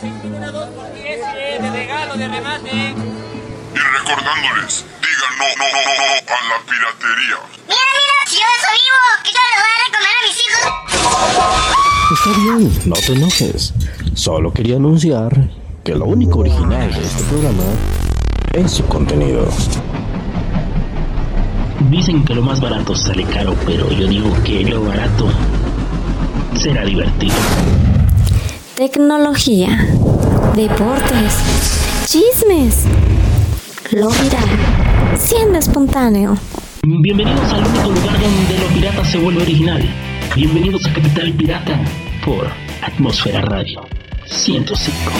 de regalo, de remate. Y recordándoles, digan no, no, no, no a la piratería. Mira, mira, si yo eso vivo, ¿qué tal le voy a recomendar a mis hijos? Está bien, no te enojes. Solo quería anunciar que lo único original de este programa es su contenido. Dicen que lo más barato sale caro, pero yo digo que lo barato será divertido. Tecnología, deportes, chismes, lo viral, siendo espontáneo. Bienvenidos al único lugar donde lo pirata se vuelve original. Bienvenidos a Capital Pirata por Atmósfera Radio 105.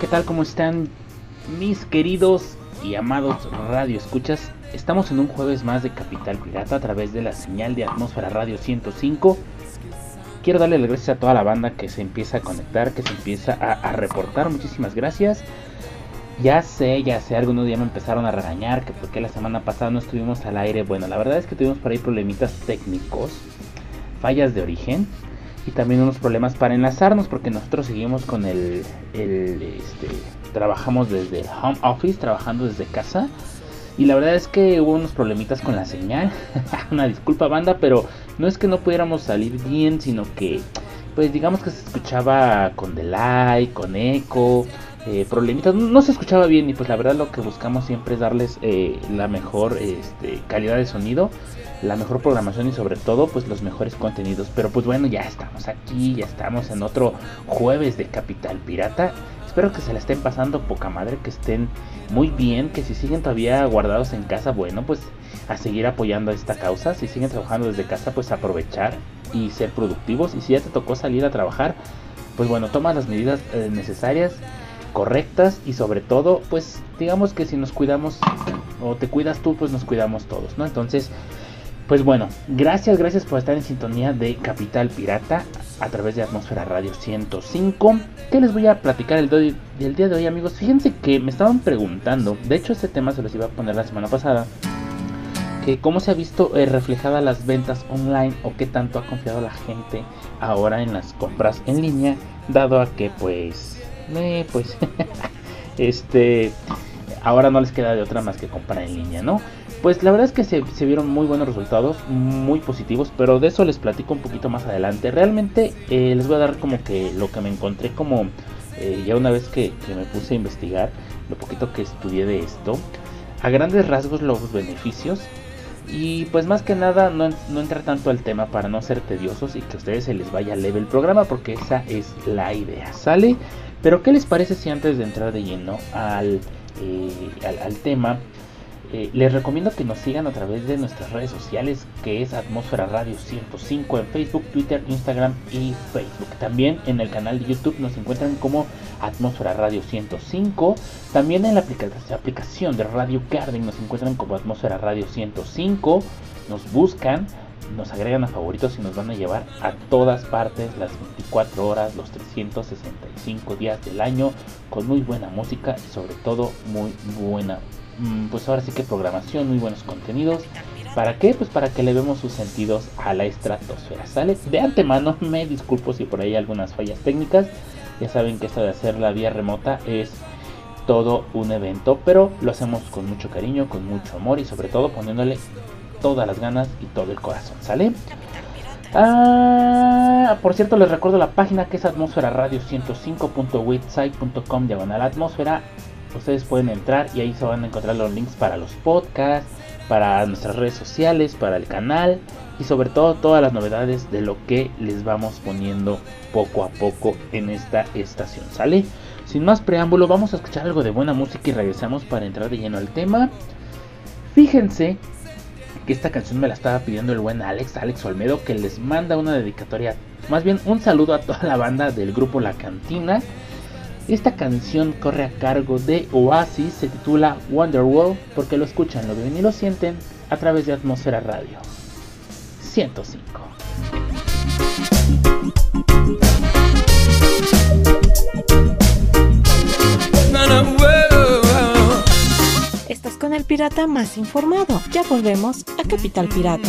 ¿Qué tal? ¿Cómo están mis queridos y amados radio escuchas? Estamos en un jueves más de Capital Pirata a través de la señal de Atmósfera Radio 105. Quiero darle las gracias a toda la banda que se empieza a conectar, que se empieza a, reportar. Muchísimas gracias. Ya sé, ya sé, algunos ya me empezaron a regañar que porque la semana pasada no estuvimos al aire. Bueno, la verdad es que tuvimos por ahí problemitas técnicos, fallas de origen también unos problemas para enlazarnos porque nosotros seguimos con el, este, trabajamos desde el home office, trabajando desde casa. Y la verdad es que hubo unos problemitas con la señal. Una disculpa banda, pero no es que no pudiéramos salir bien, sino que pues digamos que se escuchaba con delay, con eco, eh, problemitas, no se escuchaba bien y pues la verdad lo que buscamos siempre es darles eh, la mejor este, calidad de sonido, la mejor programación y sobre todo pues los mejores contenidos. Pero pues bueno, ya estamos aquí, ya estamos en otro jueves de Capital Pirata. Espero que se la estén pasando poca madre, que estén muy bien, que si siguen todavía guardados en casa, bueno, pues a seguir apoyando esta causa. Si siguen trabajando desde casa, pues aprovechar y ser productivos. Y si ya te tocó salir a trabajar, pues bueno, toma las medidas eh, necesarias, correctas y sobre todo, pues digamos que si nos cuidamos o te cuidas tú, pues nos cuidamos todos, ¿no? Entonces, pues bueno, gracias, gracias por estar en sintonía de Capital Pirata a través de Atmósfera Radio 105. ¿Qué les voy a platicar el, día de hoy, amigos? Fíjense que me estaban preguntando, de hecho este tema se los iba a poner la semana pasada, que cómo se ha visto eh, reflejada las ventas online o qué tanto ha confiado la gente ahora en las compras en línea, dado a que pues, eh, pues, este, ahora no les queda de otra más que comprar en línea, ¿no? Pues la verdad es que se, vieron muy buenos resultados, muy positivos, pero de eso les platico un poquito más adelante. Realmente eh, les voy a dar como que lo que me encontré como eh, ya una vez que, que me puse a investigar, lo poquito que estudié de esto, a grandes rasgos los beneficios y pues más que nada no, no entrar tanto al tema para no ser tediosos y que a ustedes se les vaya leve el programa porque esa es la idea, ¿sale? Pero ¿qué les parece si antes de entrar de lleno al, eh, al, al tema, eh, les recomiendo que nos sigan a través de nuestras redes sociales que es Atmósfera Radio 105 en Facebook, Twitter, Instagram y Facebook. También en el canal de YouTube nos encuentran como Atmósfera Radio 105. También en la aplica- aplicación de Radio Garden nos encuentran como Atmósfera Radio 105. Nos buscan, nos agregan a favoritos y nos van a llevar a todas partes las 24 horas, los 365 días del año con muy buena música y sobre todo muy buena pues ahora sí que programación, muy buenos contenidos. ¿Para qué? Pues para que le vemos sus sentidos a la estratosfera, ¿sale? De antemano me disculpo si por ahí hay algunas fallas técnicas. Ya saben que esto de hacer la vía remota es todo un evento, pero lo hacemos con mucho cariño, con mucho amor y sobre todo poniéndole todas las ganas y todo el corazón, ¿sale? Ah, por cierto, les recuerdo la página que es atmósfera radio 105.website.com diagonal atmósfera. Ustedes pueden entrar y ahí se van a encontrar los links para los podcasts, para nuestras redes sociales, para el canal y sobre todo todas las novedades de lo que les vamos poniendo poco a poco en esta estación, ¿sale? Sin más preámbulo, vamos a escuchar algo de buena música y regresamos para entrar de lleno al tema. Fíjense que esta canción me la estaba pidiendo el buen Alex, Alex Olmedo, que les manda una dedicatoria, más bien un saludo a toda la banda del grupo La Cantina. Esta canción corre a cargo de Oasis, se titula Wonderwall, porque lo escuchan, lo ven y lo sienten a través de Atmósfera Radio. 105. Estás con el pirata más informado. Ya volvemos a Capital Pirata.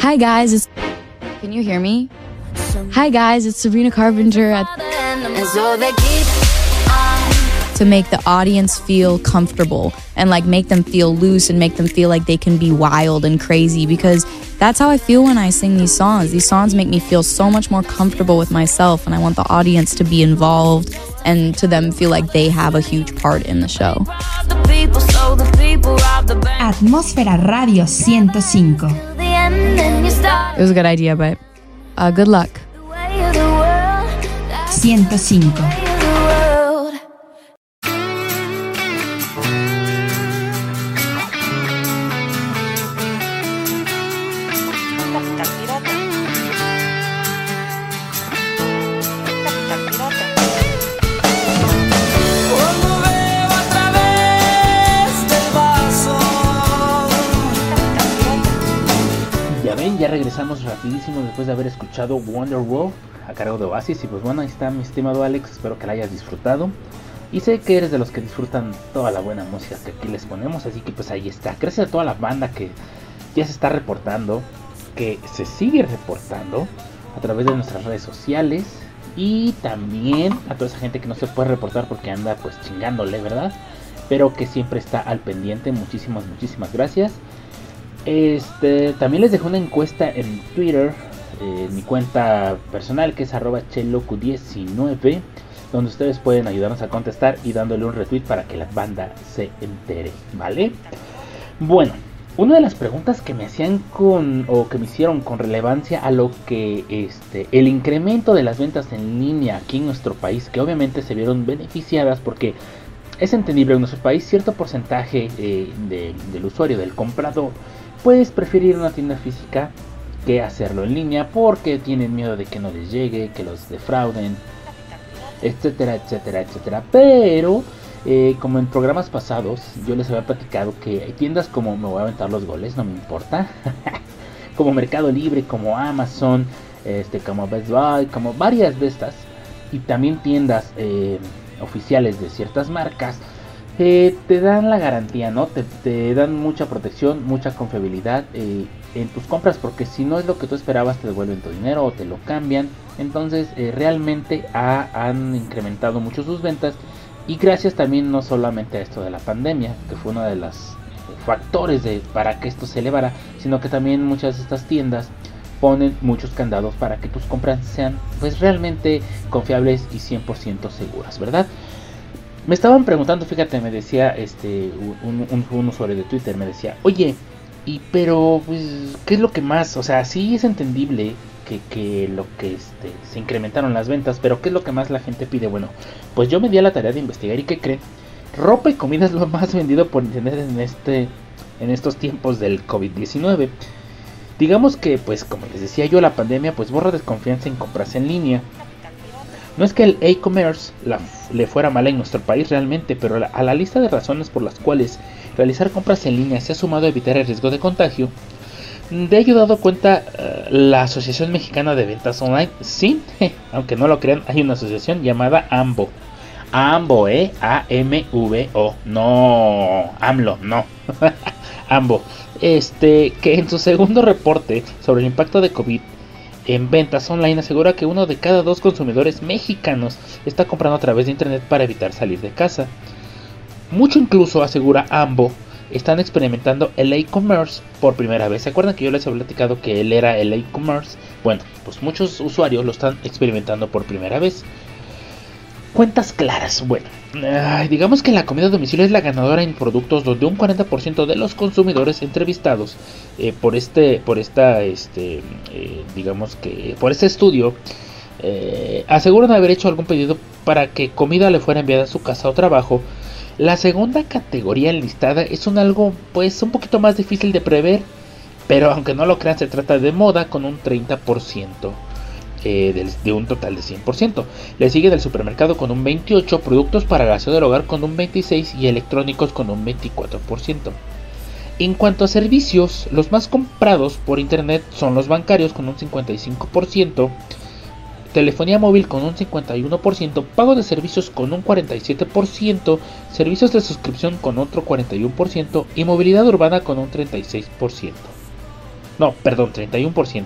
Hi guys, it's Can you hear me? Hi guys, it's Sabrina Carpenter at to make the audience feel comfortable and like make them feel loose and make them feel like they can be wild and crazy because that's how I feel when I sing these songs. These songs make me feel so much more comfortable with myself and I want the audience to be involved and to them feel like they have a huge part in the show. Atmósfera Radio 105. It was a good idea, but uh, good luck. 105. De haber escuchado Wonderwall a cargo de Oasis. Y pues bueno, ahí está mi estimado Alex, espero que la hayas disfrutado. Y sé que eres de los que disfrutan toda la buena música que aquí les ponemos, así que pues ahí está. Gracias a toda la banda que ya se está reportando, que se sigue reportando a través de nuestras redes sociales. Y también a toda esa gente que no se puede reportar porque anda pues chingándole, ¿verdad? Pero que siempre está al pendiente. Muchísimas, muchísimas gracias. Este, también les dejo una encuesta en Twitter, eh, mi cuenta personal que es arroba chelocu19, donde ustedes pueden ayudarnos a contestar y dándole un retweet para que la banda se entere, ¿vale? Bueno, una de las preguntas que me hacían con o que me hicieron con relevancia a lo que este el incremento de las ventas en línea aquí en nuestro país, que obviamente se vieron beneficiadas porque es entendible en nuestro país cierto porcentaje eh, de- del usuario, del comprador, pues preferir una tienda física que hacerlo en línea porque tienen miedo de que no les llegue, que los defrauden, etcétera, etcétera, etcétera. Pero, eh, como en programas pasados, yo les había platicado que hay tiendas como me voy a aventar los goles, no me importa, como Mercado Libre, como Amazon, este, como Best Buy, como varias de estas, y también tiendas eh, oficiales de ciertas marcas. Eh, te dan la garantía, ¿no? Te, te dan mucha protección, mucha confiabilidad eh, en tus compras, porque si no es lo que tú esperabas, te devuelven tu dinero o te lo cambian. Entonces, eh, realmente ha- han incrementado mucho sus ventas. Y gracias también no solamente a esto de la pandemia, que fue uno de los factores de, para que esto se elevara, sino que también muchas de estas tiendas ponen muchos candados para que tus compras sean pues realmente confiables y 100% seguras, ¿verdad? Me estaban preguntando, fíjate, me decía este un, un- usuario de Twitter, me decía, oye, y pero pues, ¿qué es lo que más? O sea, sí es entendible que, que lo que este, se incrementaron las ventas, pero ¿qué es lo que más la gente pide? Bueno, pues yo me di a la tarea de investigar y ¿qué creen? Ropa y comida es lo más vendido por internet en este en estos tiempos del COVID-19. Digamos que, pues como les decía yo, la pandemia pues borra desconfianza en compras en línea. No es que el e-commerce le fuera mal en nuestro país realmente, pero a la lista de razones por las cuales realizar compras en línea se ha sumado a evitar el riesgo de contagio, de ello dado cuenta eh, la Asociación Mexicana de Ventas Online. Sí, aunque no lo crean, hay una asociación llamada AMBO. AMBO, ¿eh? A-M-V-O. No, AMLO, no. AMBO. Este, que en su segundo reporte sobre el impacto de COVID en ventas online asegura que uno de cada dos consumidores mexicanos está comprando a través de internet para evitar salir de casa. Mucho incluso, asegura AMBO, están experimentando el e-commerce por primera vez. ¿Se acuerdan que yo les había platicado que él era el e-commerce? Bueno, pues muchos usuarios lo están experimentando por primera vez. Cuentas claras. Bueno, digamos que la comida a domicilio es la ganadora en productos donde un 40% de los consumidores entrevistados eh, por este, por esta, este, eh, digamos que por este estudio eh, aseguran haber hecho algún pedido para que comida le fuera enviada a su casa o trabajo. La segunda categoría enlistada es un algo pues un poquito más difícil de prever, pero aunque no lo crean se trata de moda con un 30% eh, de un total de 100%. Le sigue del supermercado con un 28%, productos para gaseo del hogar con un 26% y electrónicos con un 24%. En cuanto a servicios, los más comprados por internet son los bancarios con un 55%, telefonía móvil con un 51%, pago de servicios con un 47%, servicios de suscripción con otro 41% y movilidad urbana con un 36%. No, perdón, 31%.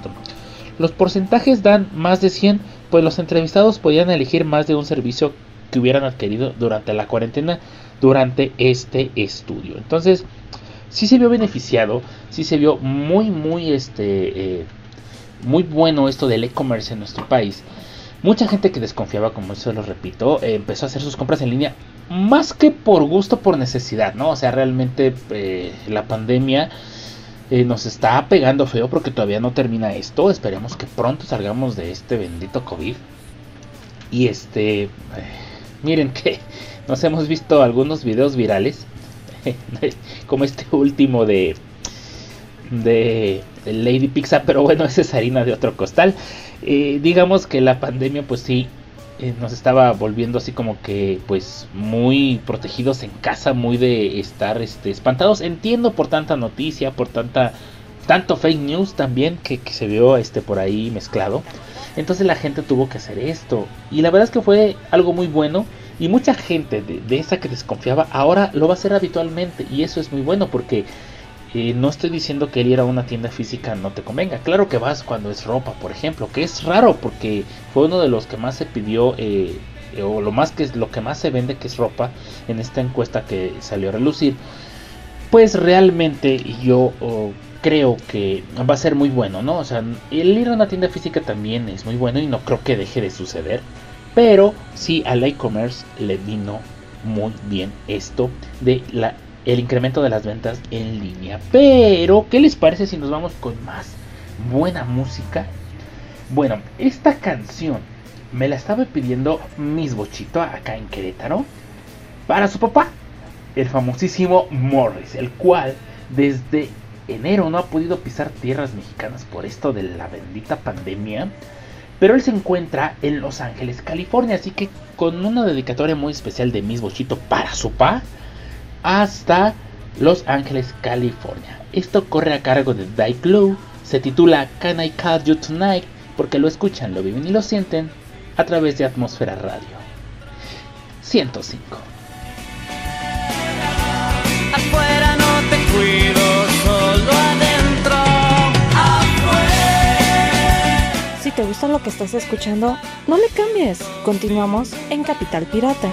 Los porcentajes dan más de 100, pues los entrevistados podían elegir más de un servicio que hubieran adquirido durante la cuarentena durante este estudio. Entonces, sí se vio beneficiado, sí se vio muy, muy, este, eh, muy bueno esto del e-commerce en nuestro país. Mucha gente que desconfiaba, como eso lo repito, eh, empezó a hacer sus compras en línea más que por gusto, por necesidad, ¿no? O sea, realmente eh, la pandemia eh, nos está pegando feo porque todavía no termina esto. Esperemos que pronto salgamos de este bendito COVID. Y este, eh, miren que nos hemos visto algunos videos virales, como este último de de Lady Pizza, pero bueno, esa es harina de otro costal. Eh, digamos que la pandemia, pues sí, eh, nos estaba volviendo así como que, pues, muy protegidos en casa, muy de estar este, espantados. Entiendo por tanta noticia, por tanta tanto fake news también que, se vio este por ahí mezclado. Entonces la gente tuvo que hacer esto. Y la verdad es que fue algo muy bueno. Y mucha gente de, de esa que desconfiaba ahora lo va a hacer habitualmente. Y eso es muy bueno porque no estoy diciendo que el ir a una tienda física no te convenga. Claro que vas cuando es ropa, por ejemplo, que es raro porque fue uno de los que más se pidió eh, o lo más que lo que más se vende que es ropa en esta encuesta que salió a relucir. Pues realmente yo creo que va a ser muy bueno, ¿no? O sea, el ir a una tienda física también es muy bueno y no creo que deje de suceder. Pero sí al e-commerce le vino muy bien esto de la el incremento de las ventas en línea. Pero, ¿qué les parece si nos vamos con más buena música? Bueno, esta canción me la estaba pidiendo Miss Bochito acá en Querétaro para su papá, el famosísimo Morris, el cual desde enero no ha podido pisar tierras mexicanas por esto de la bendita pandemia. Pero él se encuentra en Los Ángeles, California, así que con una dedicatoria muy especial de Miss Bochito para su papá hasta Los Ángeles, California. Esto corre a cargo de Die Glue, se titula Can I Call You Tonight porque lo escuchan, lo viven y lo sienten a través de Atmósfera Radio. 105. Afuera no te cuido, solo adentro. Si te gusta lo que estás escuchando, no le cambies. Continuamos en Capital Pirata.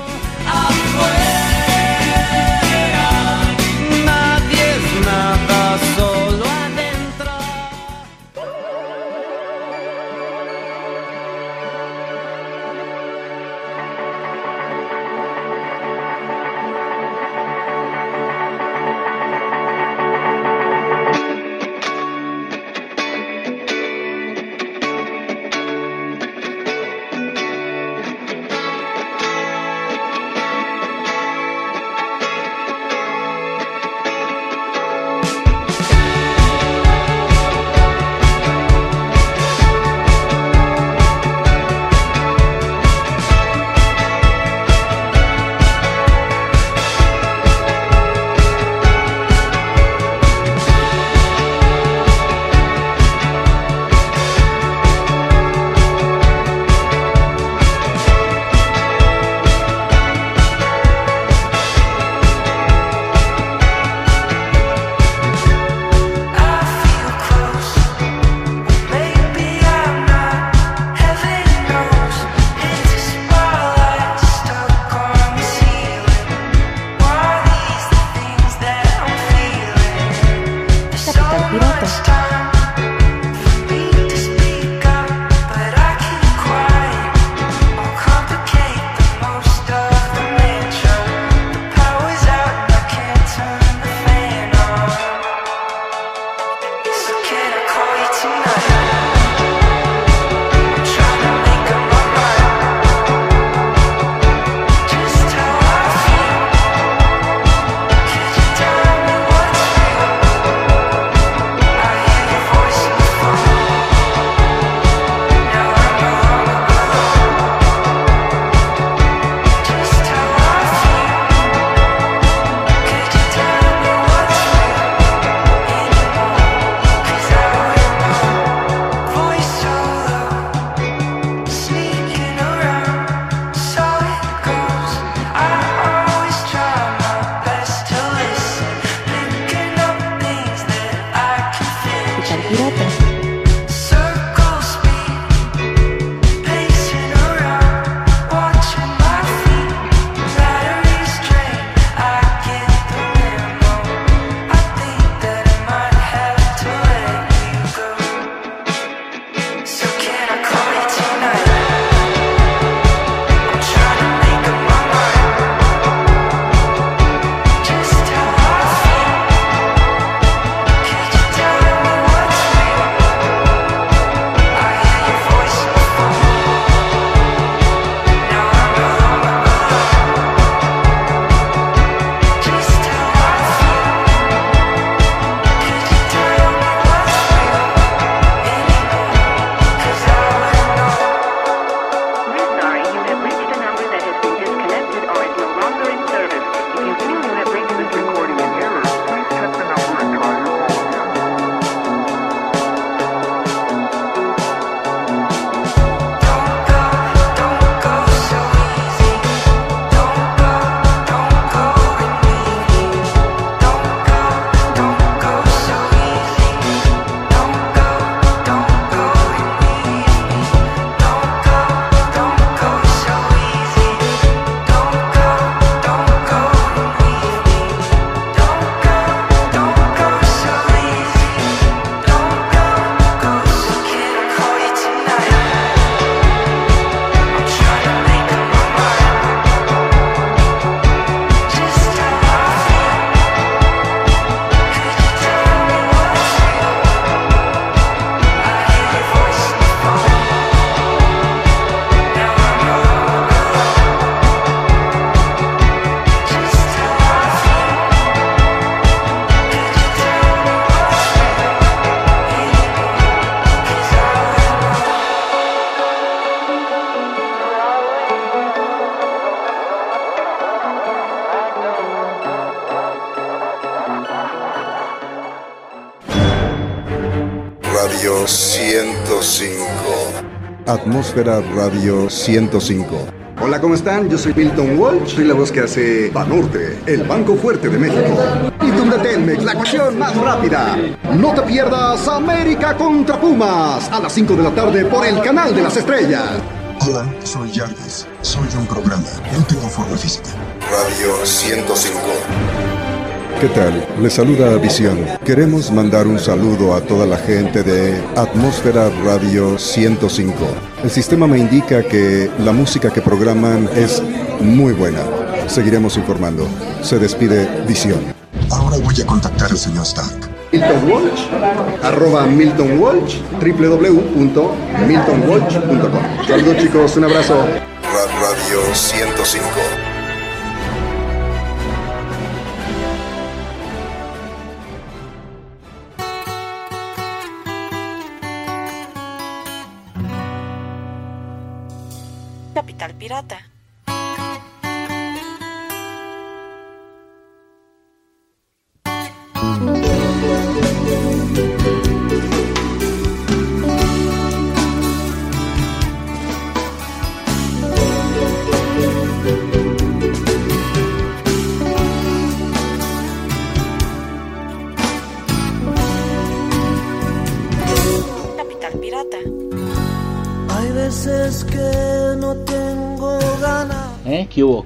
Radio 105. Atmósfera Radio 105. Hola, ¿cómo están? Yo soy Milton Walsh, soy la voz que hace Banorte, el Banco Fuerte de México. Y Telmex, la cuestión más rápida. No te pierdas América contra Pumas a las 5 de la tarde por el canal de las estrellas. Hola, soy Jarvis. Soy un programa. No tengo forma física. Radio 105. ¿Qué tal? Les saluda Visión. Queremos mandar un saludo a toda la gente de Atmósfera Radio 105. El sistema me indica que la música que programan es muy buena. Seguiremos informando. Se despide Visión. Ahora voy a contactar al señor Stark. Milton Walsh, arroba Milton Walsh, www.miltonwalsh.com. Saludos chicos, un abrazo. Radio 105.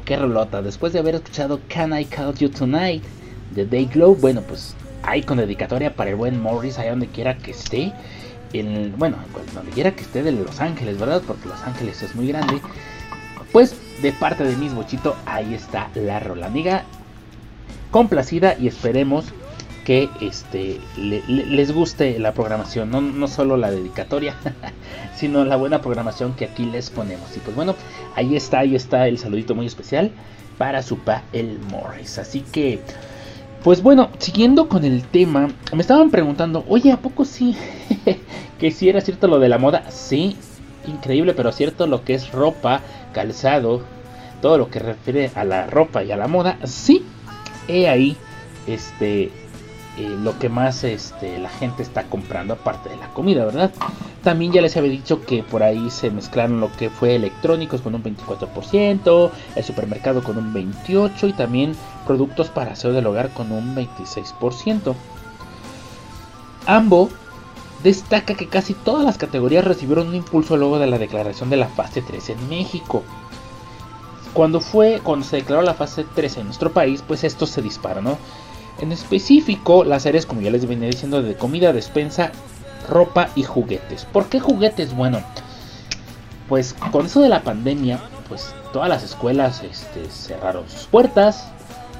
¿Qué rolota? Después de haber escuchado Can I Call You Tonight de Day Glow, bueno, pues ahí con dedicatoria para el buen Morris, allá donde quiera que esté. En, bueno, donde quiera que esté de Los Ángeles, ¿verdad? Porque Los Ángeles es muy grande. Pues de parte de mis bochito, ahí está la rola. Amiga, complacida y esperemos que este le- le- les guste la programación, no, no solo la dedicatoria, sino la buena programación que aquí les ponemos. Y pues bueno, ahí está, ahí está el saludito muy especial para su pa el Morris. Así que, pues bueno, siguiendo con el tema, me estaban preguntando, oye, ¿a poco sí? que si era cierto lo de la moda, sí, increíble, pero cierto lo que es ropa, calzado, todo lo que refiere a la ropa y a la moda, sí, he ahí, este, eh, lo que más este, la gente está comprando aparte de la comida, ¿verdad? También ya les había dicho que por ahí se mezclaron lo que fue electrónicos con un 24%, el supermercado con un 28% y también productos para aseo del hogar con un 26%. Ambo destaca que casi todas las categorías recibieron un impulso luego de la declaración de la fase 3 en México. Cuando fue, cuando se declaró la fase 3 en nuestro país, pues esto se disparó, ¿no? En específico, las áreas, como ya les venía diciendo, de comida, despensa, ropa y juguetes. ¿Por qué juguetes? Bueno, pues con eso de la pandemia, pues todas las escuelas este, cerraron sus puertas.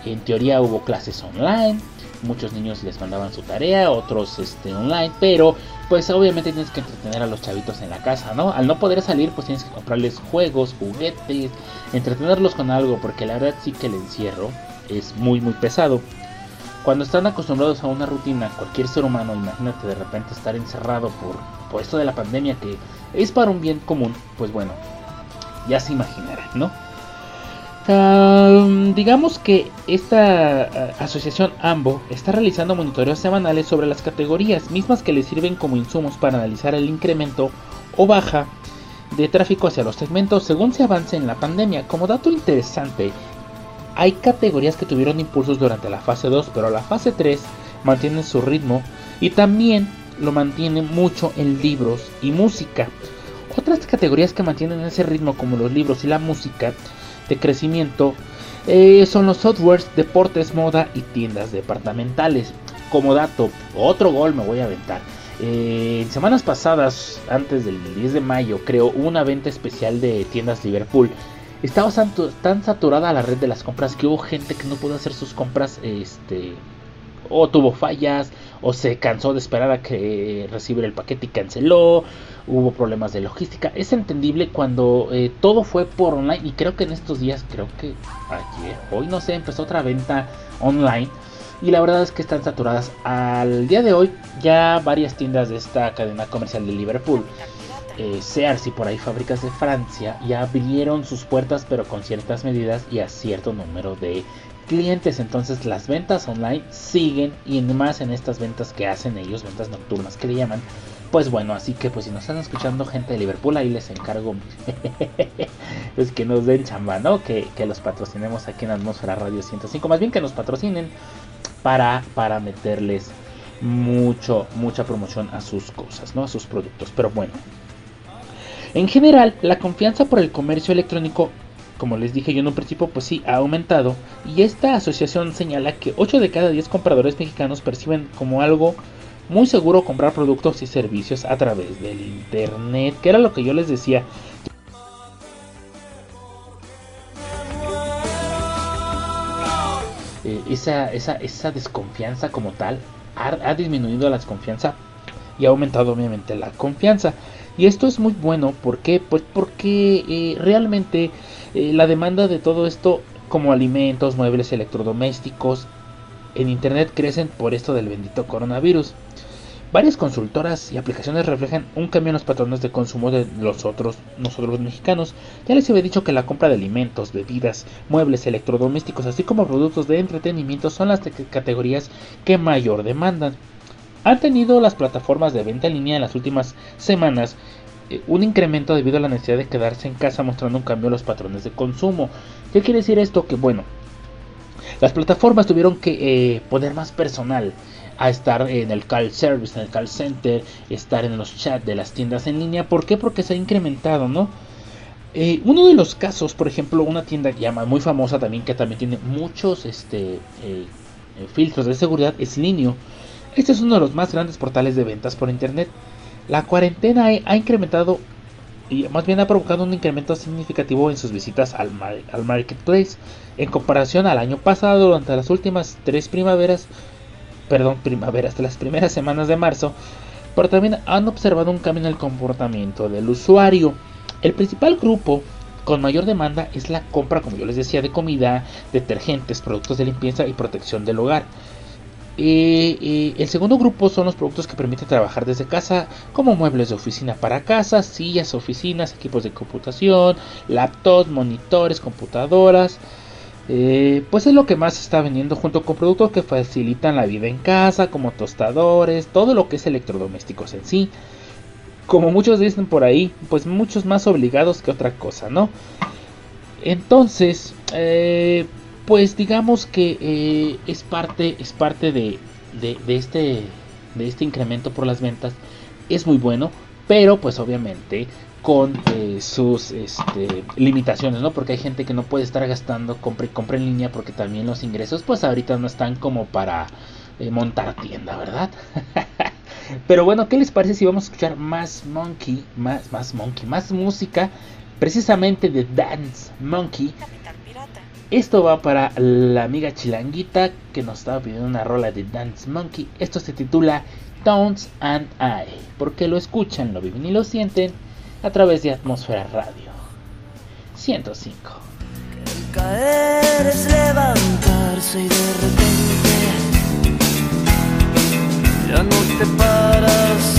En teoría hubo clases online. Muchos niños les mandaban su tarea, otros este, online. Pero pues obviamente tienes que entretener a los chavitos en la casa, ¿no? Al no poder salir, pues tienes que comprarles juegos, juguetes, entretenerlos con algo. Porque la verdad sí que el encierro es muy, muy pesado. Cuando están acostumbrados a una rutina, cualquier ser humano, imagínate de repente estar encerrado por, por esto de la pandemia que es para un bien común, pues bueno, ya se imaginarán, ¿no? Digamos que esta asociación AMBO está realizando monitoreos semanales sobre las categorías mismas que le sirven como insumos para analizar el incremento o baja de tráfico hacia los segmentos según se avance en la pandemia. Como dato interesante, hay categorías que tuvieron impulsos durante la fase 2, pero la fase 3 mantiene su ritmo y también lo mantiene mucho en libros y música. Otras categorías que mantienen ese ritmo como los libros y la música de crecimiento eh, son los softwares, deportes, moda y tiendas departamentales. Como dato, otro gol me voy a aventar. Eh, en semanas pasadas, antes del 10 de mayo, creo, una venta especial de tiendas Liverpool. Estaba tan saturada la red de las compras que hubo gente que no pudo hacer sus compras, este, o tuvo fallas, o se cansó de esperar a que recibiera el paquete y canceló, hubo problemas de logística. Es entendible cuando eh, todo fue por online y creo que en estos días, creo que ayer, hoy no sé, empezó otra venta online. Y la verdad es que están saturadas. Al día de hoy ya varias tiendas de esta cadena comercial de Liverpool eh, Sears y por ahí fábricas de Francia ya abrieron sus puertas pero con ciertas medidas y a cierto número de clientes. Entonces las ventas online siguen y más en estas ventas que hacen ellos, ventas nocturnas que le llaman, Pues bueno, así que pues si nos están escuchando gente de Liverpool, ahí les encargo pues que nos den chamba, ¿no? Que, que los patrocinemos aquí en Atmósfera Radio 105. Más bien que nos patrocinen para, para meterles mucho, mucha promoción a sus cosas, ¿no? A sus productos. Pero bueno. En general, la confianza por el comercio electrónico, como les dije yo en un principio, pues sí, ha aumentado. Y esta asociación señala que 8 de cada 10 compradores mexicanos perciben como algo muy seguro comprar productos y servicios a través del internet, que era lo que yo les decía. Eh, esa, esa, esa, desconfianza como tal ha, disminuido la desconfianza y ha aumentado obviamente la confianza. Y esto es muy bueno, ¿por qué? Pues porque eh, realmente eh, la demanda de todo esto, como alimentos, muebles, electrodomésticos, en Internet crecen por esto del bendito coronavirus. Varias consultoras y aplicaciones reflejan un cambio en los patrones de consumo de los otros, nosotros los mexicanos. Ya les había dicho que la compra de alimentos, bebidas, muebles, electrodomésticos, así como productos de entretenimiento son las categorías que mayor demandan. Han tenido las plataformas de venta en línea en las últimas semanas eh, un incremento debido a la necesidad de quedarse en casa mostrando un cambio en los patrones de consumo. ¿Qué quiere decir esto? Que bueno, las plataformas tuvieron que eh, poner más personal a estar en el call service, en el call center, estar en los chats de las tiendas en línea. ¿Por qué? Porque se ha incrementado, ¿no? Eh, uno de los casos, por ejemplo, una tienda llama muy famosa también que también tiene muchos este, filtros de seguridad es Linio. Este es uno de los más grandes portales de ventas por internet. La cuarentena ha incrementado y más bien ha provocado un incremento significativo en sus visitas al, marketplace en comparación al año pasado durante las últimas tres primaveras perdón, primavera, hasta las primeras semanas de marzo, pero también han observado un cambio en el comportamiento del usuario. El principal grupo con mayor demanda es la compra, como yo les decía, de comida, detergentes, productos de limpieza y protección del hogar. El segundo grupo son los productos que permiten trabajar desde casa, como muebles de oficina para casa, sillas, oficinas, equipos de computación, laptops, monitores, computadoras, eh, pues es lo que más está vendiendo junto con productos que facilitan la vida en casa, como tostadores, todo lo que es electrodomésticos en sí. Como muchos dicen por ahí, pues muchos más obligados que otra cosa, ¿no? Entonces, eh, pues digamos que eh, es parte, es parte de, de, este, de este incremento por las ventas. Es muy bueno, pero pues obviamente con eh, sus este, limitaciones, ¿no? Porque hay gente que no puede estar gastando compra y en línea porque también los ingresos pues ahorita no están como para eh, montar tienda, ¿verdad? Pero bueno, ¿qué les parece si vamos a escuchar más Monkey, más, más Monkey, más música, precisamente de Dance Monkey? Esto va para la amiga Chilanguita que nos estaba pidiendo una rola de Dance Monkey. Esto se titula Tones and I. Porque lo escuchan, lo viven y lo sienten a través de Atmósfera Radio 105. El caer es levantarse y de repente ya no te paras.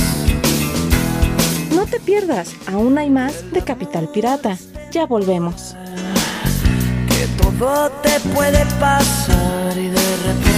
No te pierdas, aún hay más de Capital Pirata. Ya volvemos. Te puede pasar y de repente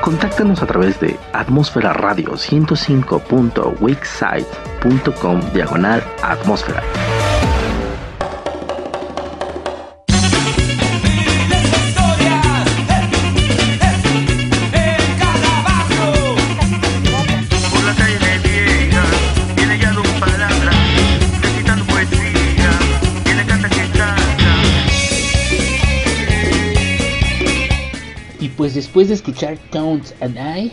Contáctanos a través de atmósfera radio 105.wixsite.com diagonal atmósfera. Pues después de escuchar Tones and I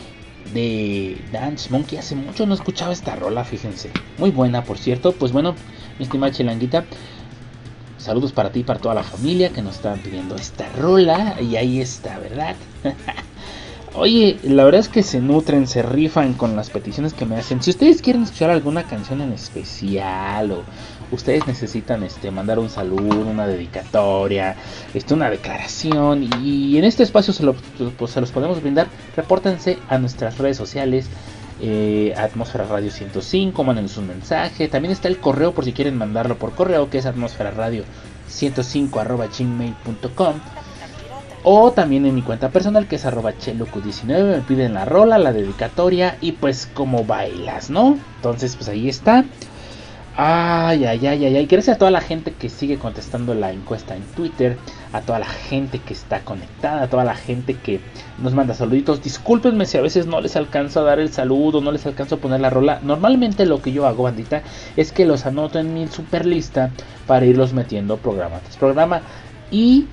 de Dance Monkey, hace mucho no escuchaba esta rola, fíjense. Muy buena, por cierto. Pues bueno, mi estimada Chilanguita, saludos para ti y para toda la familia que nos están pidiendo esta rola. Y ahí está, ¿verdad? Oye, la verdad es que se nutren, se rifan con las peticiones que me hacen. Si ustedes quieren escuchar alguna canción en especial o ustedes necesitan este mandar un saludo, una dedicatoria, este, una declaración y en este espacio se, pues, se los podemos brindar, repórtense a nuestras redes sociales. Eh, Atmósfera Radio 105, manden un mensaje. También está el correo por si quieren mandarlo por correo, que es atmósfera radio 105 arroba gmail.com. O también en mi cuenta personal que es arroba chelocu19 me piden la rola, la dedicatoria y pues como bailas, ¿no? Entonces pues ahí está. Ay, ay, ay, ay, ay. Gracias a toda la gente que sigue contestando la encuesta en Twitter, a toda la gente que está conectada, a toda la gente que nos manda saluditos. Discúlpenme si a veces no les alcanzo a dar el saludo, no les alcanzo a poner la rola. Normalmente lo que yo hago, bandita, es que los anoto en mi super lista para irlos metiendo programa tras programa. Y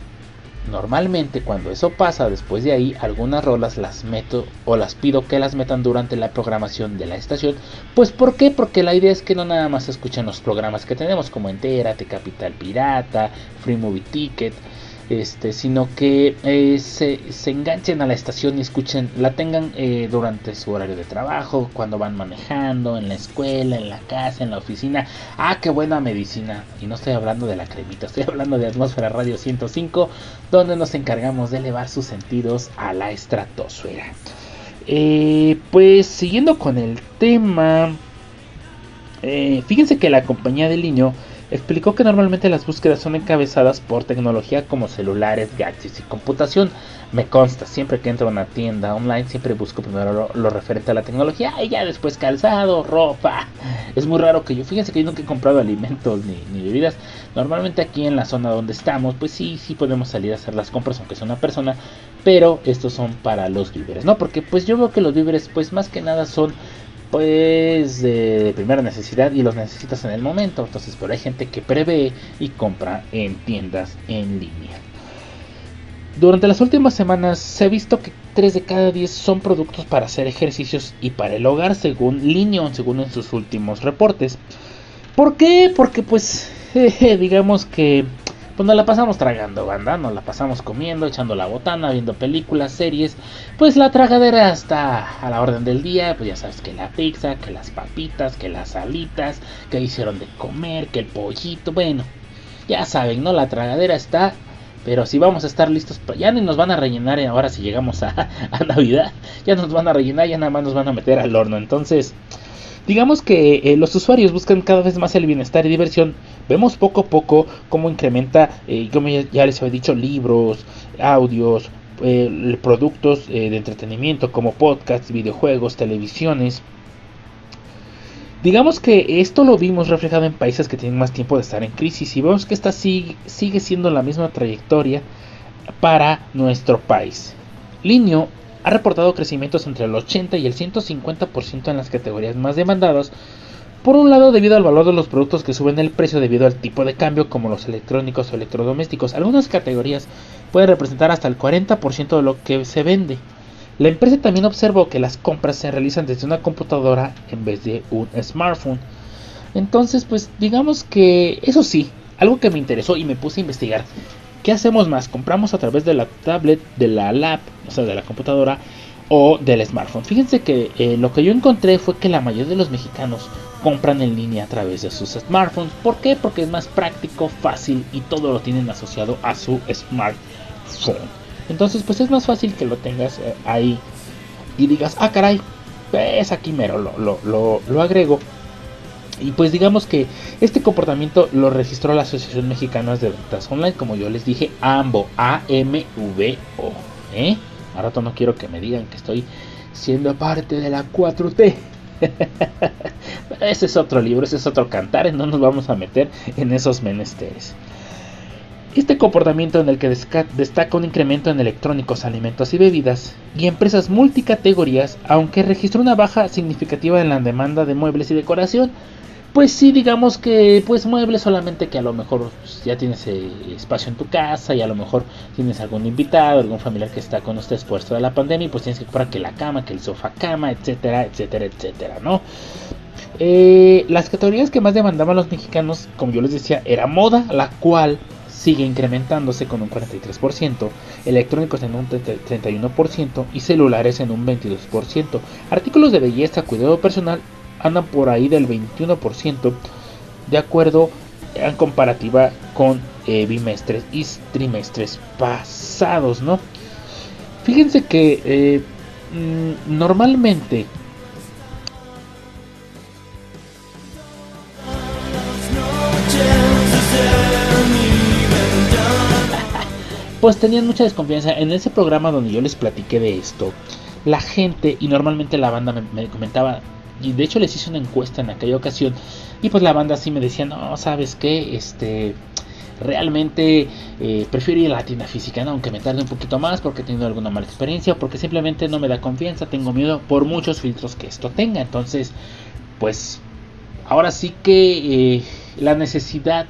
Normalmente cuando eso pasa, después de ahí algunas rolas las meto o las pido que las metan durante la programación de la estación. Pues ¿por qué? Porque la idea es que no nada más escuchen los programas que tenemos como Entérate, Capital Pirata, Free Movie Ticket, este, sino que eh, se, enganchen a la estación y escuchen, la tengan eh, durante su horario de trabajo, cuando van manejando, en la escuela, en la casa, en la oficina. Ah, qué buena medicina. Y no estoy hablando de la cremita, estoy hablando de Atmósfera Radio 105, donde nos encargamos de elevar sus sentidos a la estratosfera. Eh, pues siguiendo con el tema, fíjense que la compañía de niño explicó que normalmente las búsquedas son encabezadas por tecnología como celulares, gadgets y computación. Me consta, siempre que entro a una tienda online, siempre busco primero lo, referente a la tecnología y ya después calzado, ropa. Es muy raro que yo, fíjense que yo nunca he comprado alimentos ni, bebidas. Normalmente aquí en la zona donde estamos, pues sí, sí podemos salir a hacer las compras, aunque sea una persona, pero estos son para los víveres, ¿no? Porque pues yo veo que los víveres, pues más que nada son pues de primera necesidad y los necesitas en el momento. Entonces, pero hay gente que prevé y compra en tiendas en línea. Durante las últimas semanas se ha visto que 3 de cada 10 son productos para hacer ejercicios y para el hogar, según Linion, según en sus últimos reportes. ¿Por qué? Porque pues digamos que pues nos la pasamos tragando, banda, nos la pasamos comiendo, echando la botana, viendo películas, series, pues la tragadera está a la orden del día, pues ya sabes que la pizza, que las papitas, que las alitas, que hicieron de comer, que el pollito, bueno, ya saben, ¿no? La tragadera está pero si vamos a estar listos, ya ni nos van a rellenar ahora si llegamos a, a, Navidad. Ya nos van a rellenar, ya nada más nos van a meter al horno. Entonces, digamos que eh, los usuarios buscan cada vez más el bienestar y diversión vemos poco a poco cómo incrementa, eh, como ya les había dicho, libros, audios, eh, productos eh, de entretenimiento como podcasts, videojuegos, televisiones. Digamos que esto lo vimos reflejado en países que tienen más tiempo de estar en crisis y vemos que esta sigue, sigue siendo la misma trayectoria para nuestro país. Linio ha reportado crecimientos entre el 80 y el 150% en las categorías más demandadas, por un lado, debido al valor de los productos que suben el precio debido al tipo de cambio, como los electrónicos o electrodomésticos, algunas categorías pueden representar hasta el 40% de lo que se vende. La empresa también observó que las compras se realizan desde una computadora en vez de un smartphone. Entonces, pues digamos que eso sí, algo que me interesó y me puse a investigar. ¿Qué hacemos más? ¿Compramos a través de la tablet, de la lap, o sea, de la computadora? o del smartphone. Fíjense que eh, lo que yo encontré fue que la mayoría de los mexicanos compran en línea a través de sus smartphones. ¿Por qué? Porque es más práctico, fácil y todo lo tienen asociado a su smartphone. Entonces, pues es más fácil que lo tengas eh, ahí y digas, ah, caray, pues aquí mero lo, lo, lo, lo agrego. Y pues digamos que este comportamiento lo registró la Asociación Mexicana de Ventas Online, como yo les dije, AMBO, A-M-V-O. ¿eh? A rato no quiero que me digan que estoy siendo parte de la 4T. ese es otro libro, ese es otro cantar, no nos vamos a meter en esos menesteres. Este comportamiento en el que destaca un incremento en electrónicos, alimentos y bebidas y empresas multicategorías, aunque registró una baja significativa en la demanda de muebles y decoración, pues sí, digamos que pues muebles solamente que a lo mejor ya tienes eh, espacio en tu casa y a lo mejor tienes algún invitado, algún familiar que está con usted por de la pandemia y pues tienes que comprar que la cama, que el sofá cama, etcétera, etcétera, etcétera, ¿no? Eh, las categorías que más demandaban los mexicanos, como yo les decía, era moda, la cual sigue incrementándose con un 43%, electrónicos en un 31% y celulares en un 22%. Artículos de belleza, cuidado personal andan por ahí del 21% de acuerdo en comparativa con eh, bimestres y trimestres pasados, ¿no? Fíjense que eh, mm, normalmente pues tenían mucha desconfianza en ese programa donde yo les platiqué de esto. La gente y normalmente la banda me comentaba, y de hecho les hice una encuesta en aquella ocasión y pues la banda sí me decía, no, sabes qué, este, realmente eh, prefiero ir a la tienda física, aunque me tarde un poquito más porque he tenido alguna mala experiencia, porque simplemente no me da confianza, tengo miedo por muchos filtros que esto tenga. Entonces, pues ahora sí que eh, la necesidad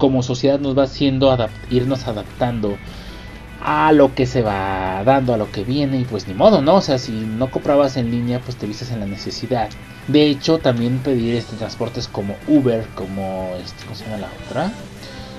como sociedad nos va haciendo irnos adaptando a lo que se va dando, a lo que viene y pues ni modo, ¿no? O sea, si no comprabas en línea, pues te vistes en la necesidad. De hecho, también pedir este transportes como Uber, como este, ¿cómo se llama la otra?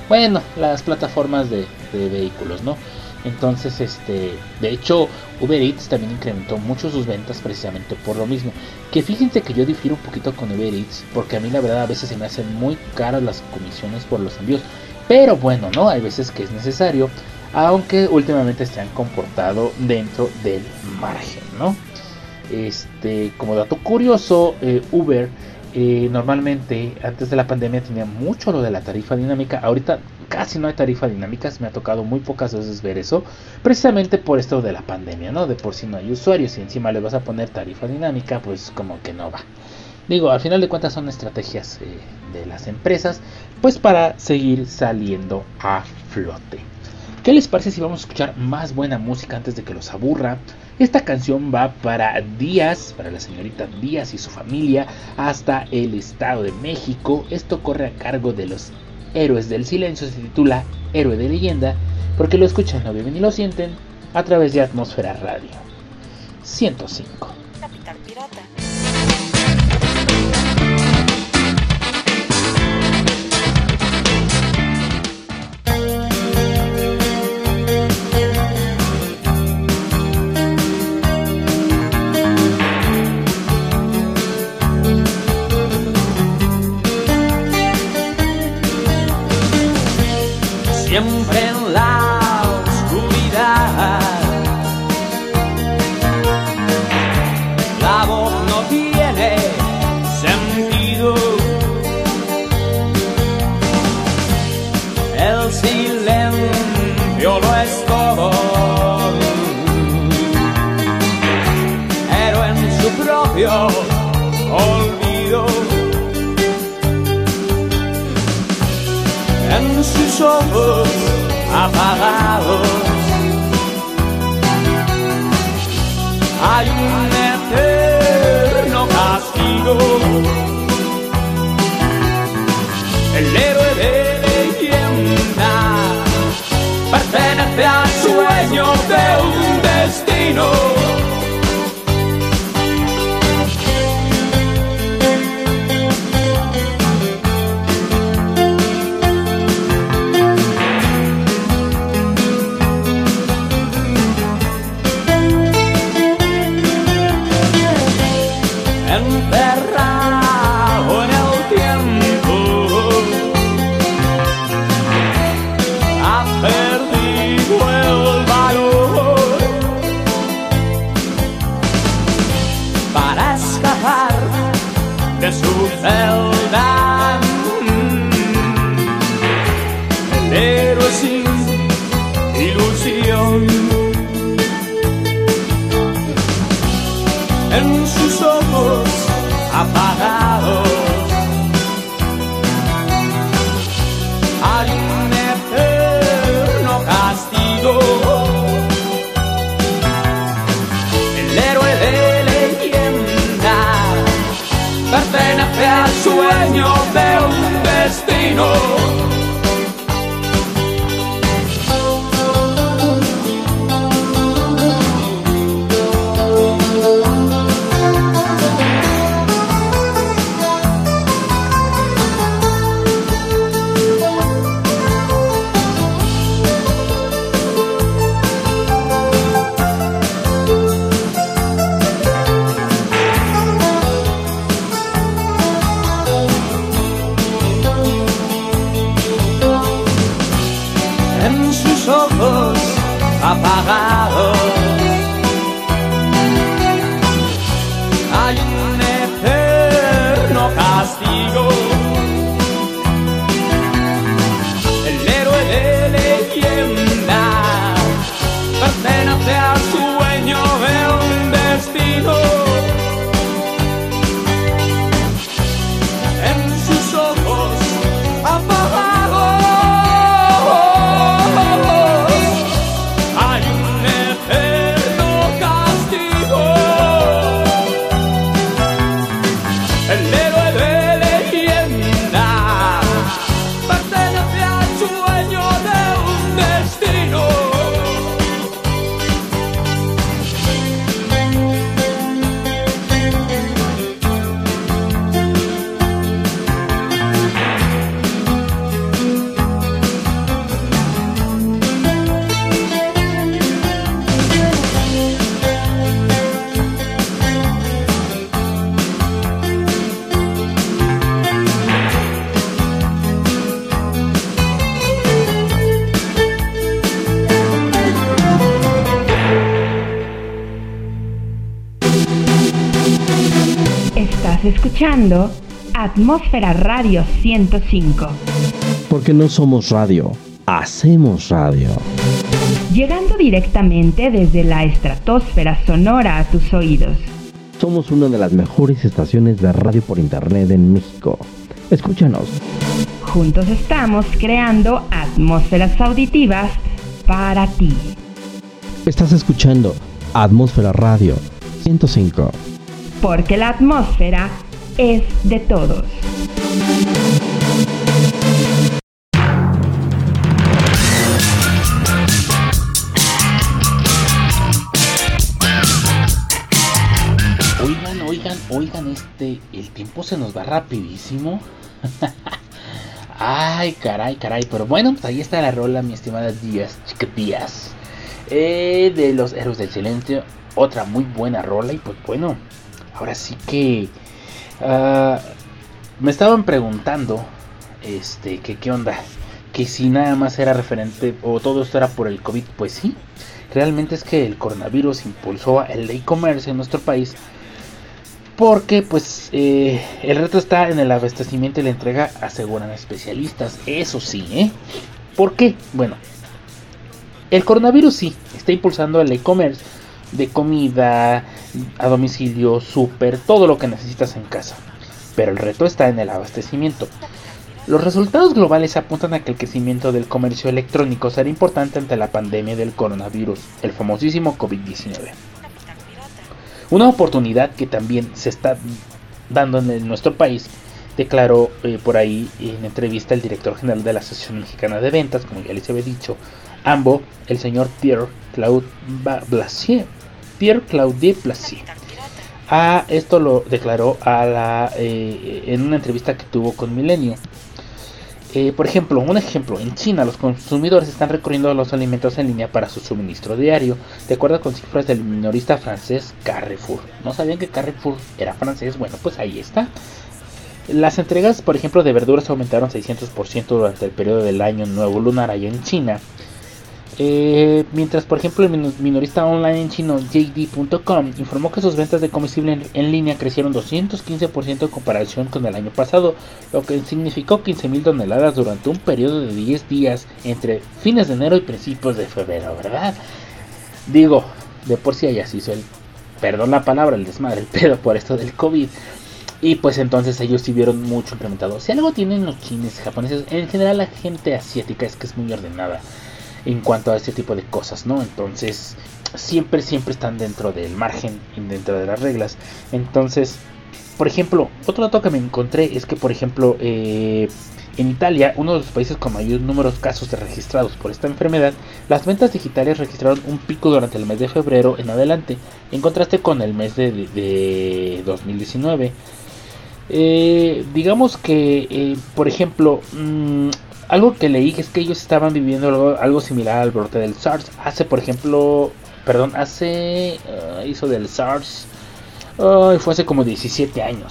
Bueno, las plataformas de, de vehículos, ¿no? Entonces, este, de hecho, Uber Eats también incrementó mucho sus ventas precisamente por lo mismo. Que fíjense que yo difiero un poquito con Uber Eats, porque a mí la verdad a veces se me hacen muy caras las comisiones por los envíos. Pero bueno, ¿no? Hay veces que es necesario aunque últimamente se han comportado dentro del margen, ¿no? Este, como dato curioso, eh, Uber eh, normalmente antes de la pandemia tenía mucho lo de la tarifa dinámica. Ahorita casi no hay tarifa dinámica, me ha tocado muy pocas veces ver eso, precisamente por esto de la pandemia, ¿no? De por si no hay usuarios y encima le vas a poner tarifa dinámica, pues como que no va. Digo, al final de cuentas son estrategias eh, de las empresas, pues para seguir saliendo a flote. ¿Qué les parece si vamos a escuchar más buena música antes de que los aburra? Esta canción va para Díaz, para la señorita Díaz y su familia, hasta el Estado de México. Esto corre a cargo de los Héroes del Silencio, se titula Héroe de Leyenda, porque lo escuchan, lo viven y lo sienten a través de Atmósfera Radio 105. Apagados hay un eterno castigo. El héroe de leyenda pertenece al sueño de un escuchando Atmósfera Radio 105, Porque no somos radio, hacemos radio. llegando directamente desde la estratosfera sonora a tus oídos. Somos una de las mejores estaciones de radio por internet en México. Escúchanos. Juntos estamos creando atmósferas auditivas para ti. Estás escuchando Atmósfera Radio 105. Porque la atmósfera es de todos. Oigan, oigan, oigan, este, el tiempo se nos va rapidísimo. Ay, caray, caray, pero bueno, pues ahí está la rola, mi estimada Díaz, chiquitías. Eh, de los héroes del silencio, otra muy buena rola y pues bueno, ahora sí que ah, me estaban preguntando, este, que qué onda, que si nada más era referente o todo esto era por el COVID, pues sí, realmente es que el coronavirus impulsó el e-commerce en nuestro país porque pues eh, el reto está en el abastecimiento y la entrega, aseguran especialistas. Eso sí, ¿eh? ¿Por qué? Bueno, el coronavirus sí está impulsando el e-commerce de comida, a domicilio, súper, todo lo que necesitas en casa. Pero el reto está en el abastecimiento. Los resultados globales apuntan a que el crecimiento del comercio electrónico será importante ante la pandemia del coronavirus, el famosísimo COVID-19. Una oportunidad que también se está dando en nuestro país, declaró eh, por ahí en entrevista el director general de la Asociación Mexicana de Ventas, como ya les había dicho, AMBO, el señor Pierre Claude Blasier. Pierre Claude Blasier. Ah, esto lo declaró a la, eh, en una entrevista que tuvo con Milenio. Eh, por ejemplo, un ejemplo, en China los consumidores están recurriendo a los alimentos en línea para su suministro diario, de acuerdo con cifras del minorista francés Carrefour. ¿No sabían que Carrefour era francés? Bueno, pues ahí está. Las entregas, por ejemplo, de verduras aumentaron 600% durante el periodo del año nuevo lunar allá en China. Eh, mientras, por ejemplo, el minorista online en chino JD.com informó que sus ventas de comestible en, línea crecieron 215% en comparación con el año pasado, lo que significó 15.000 toneladas durante un periodo de 10 días entre fines de enero y principios de febrero, ¿verdad? Digo, de por sí haya sido el, perdón la palabra, el desmadre, el pedo por esto del COVID. Y pues entonces ellos sí vieron mucho incrementado. Si algo tienen los chinos japoneses, en general la gente asiática es que es muy ordenada en cuanto a este tipo de cosas, ¿no? Entonces, siempre, siempre están dentro del margen dentro de las reglas. Entonces, por ejemplo, otro dato que me encontré es que, por ejemplo, eh, en Italia, uno de los países con mayor número de casos registrados por esta enfermedad, las ventas digitales registraron un pico durante el mes de febrero en adelante, en contraste con el mes de, 2019. Eh, digamos que, eh, por ejemplo, mm, algo que leí es que ellos estaban viviendo algo, similar al brote del SARS. Hace, por ejemplo, perdón, hace, ah, hizo del SARS, fue hace como 17 años.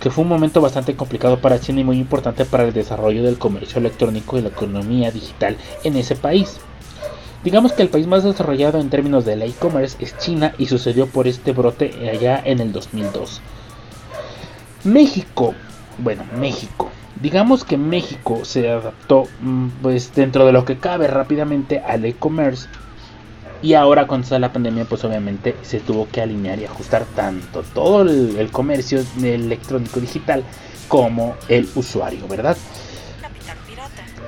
Que fue un momento bastante complicado para China y muy importante para el desarrollo del comercio electrónico y la economía digital en ese país. Digamos que el país más desarrollado en términos de e-commerce es China y sucedió por este brote allá en el 2002. México, bueno, México Digamos que México se adaptó mm, pues dentro de lo que cabe rápidamente al e-commerce y ahora con toda la pandemia pues obviamente se tuvo que alinear y ajustar tanto todo el, comercio electrónico digital como el usuario, ¿verdad?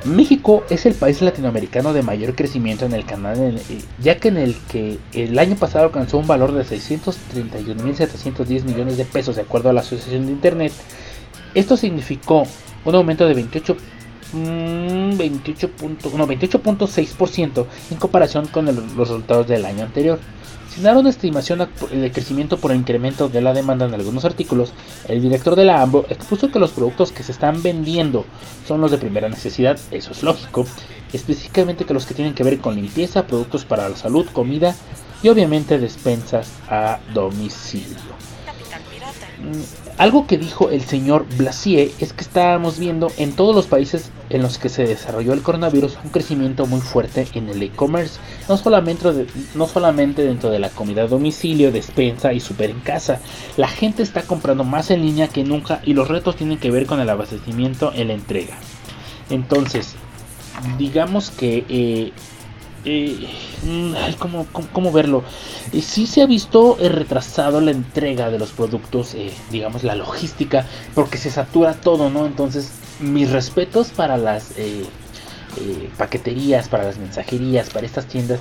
México es el país latinoamericano de mayor crecimiento en el canal, ya que en el que el año pasado alcanzó un valor de 631.710 millones de pesos de acuerdo a la Asociación de Internet. Esto significó un aumento de 28 28.6% en comparación con los resultados del año anterior. Sin dar una estimación de crecimiento por el incremento de la demanda en algunos artículos, el director de la AMBO expuso que los productos que se están vendiendo son los de primera necesidad, eso es lógico, específicamente que los que tienen que ver con limpieza, productos para la salud, comida y obviamente despensas a domicilio. Algo que dijo el señor Blasier es que estábamos viendo en todos los países en los que se desarrolló el coronavirus un crecimiento muy fuerte en el e-commerce, no solamente, no solamente dentro de la comida a domicilio, despensa y super en casa. La gente está comprando más en línea que nunca y los retos tienen que ver con el abastecimiento en la entrega. Entonces, digamos que eh, eh, ¿cómo, verlo? Eh, sí se ha visto eh, retrasado la entrega de los productos, eh, digamos la logística, porque se satura todo, ¿no? Entonces, mis respetos para las paqueterías, para las mensajerías, para estas tiendas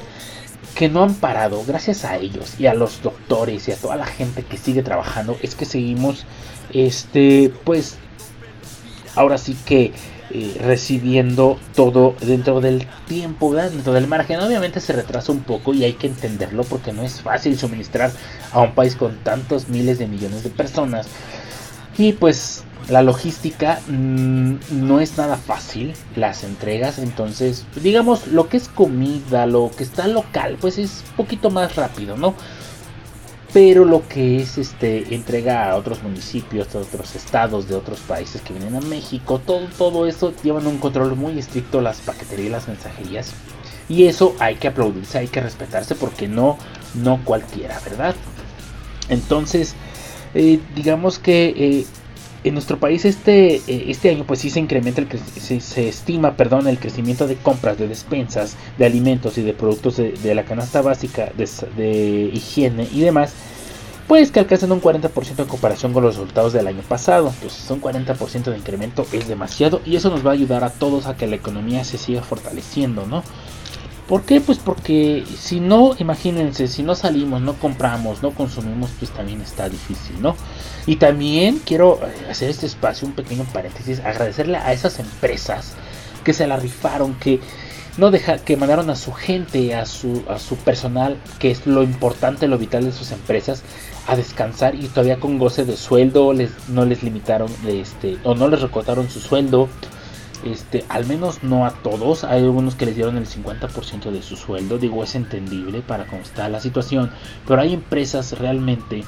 que no han parado, gracias a ellos y a los doctores y a toda la gente que sigue trabajando, es que seguimos, este, pues, ahora sí que eh, recibiendo todo dentro del tiempo, dentro del margen. Obviamente se retrasa un poco y hay que entenderlo porque no es fácil suministrar a un país con tantos miles de millones de personas. Y pues la logística mm, no es nada fácil, las entregas, entonces digamos lo que es comida, lo que está local, pues es un poquito más rápido, ¿no? Pero lo que es este entrega a otros municipios, a otros estados de otros países que vienen a México, todo, todo eso llevan un control muy estricto las paqueterías y las mensajerías. Y eso hay que aplaudirse, hay que respetarse porque no, no cualquiera, ¿verdad? Entonces, eh, digamos que eh, en nuestro país este, eh, este año pues sí se incrementa, el se, estima, perdón, el crecimiento de compras de despensas, de alimentos y de productos de, la canasta básica, de, higiene y demás, pues que alcanzan un 40% en comparación con los resultados del año pasado. Entonces un 40% de incremento es demasiado y eso nos va a ayudar a todos a que la economía se siga fortaleciendo, ¿no? ¿Por qué? Pues porque si no, imagínense, si no salimos, no compramos, no consumimos, pues también está difícil, ¿no? Y también quiero eh, hacer este espacio, un pequeño paréntesis, agradecerle a esas empresas que se la rifaron, que no deja, que mandaron a su gente, a su, a su personal, que es lo importante, lo vital de sus empresas, a descansar y todavía con goce de sueldo, les, no les limitaron, este, o no les recortaron su sueldo, este, al menos no a todos, hay algunos que les dieron el 50% de su sueldo, digo es entendible para cómo está la situación, pero hay empresas realmente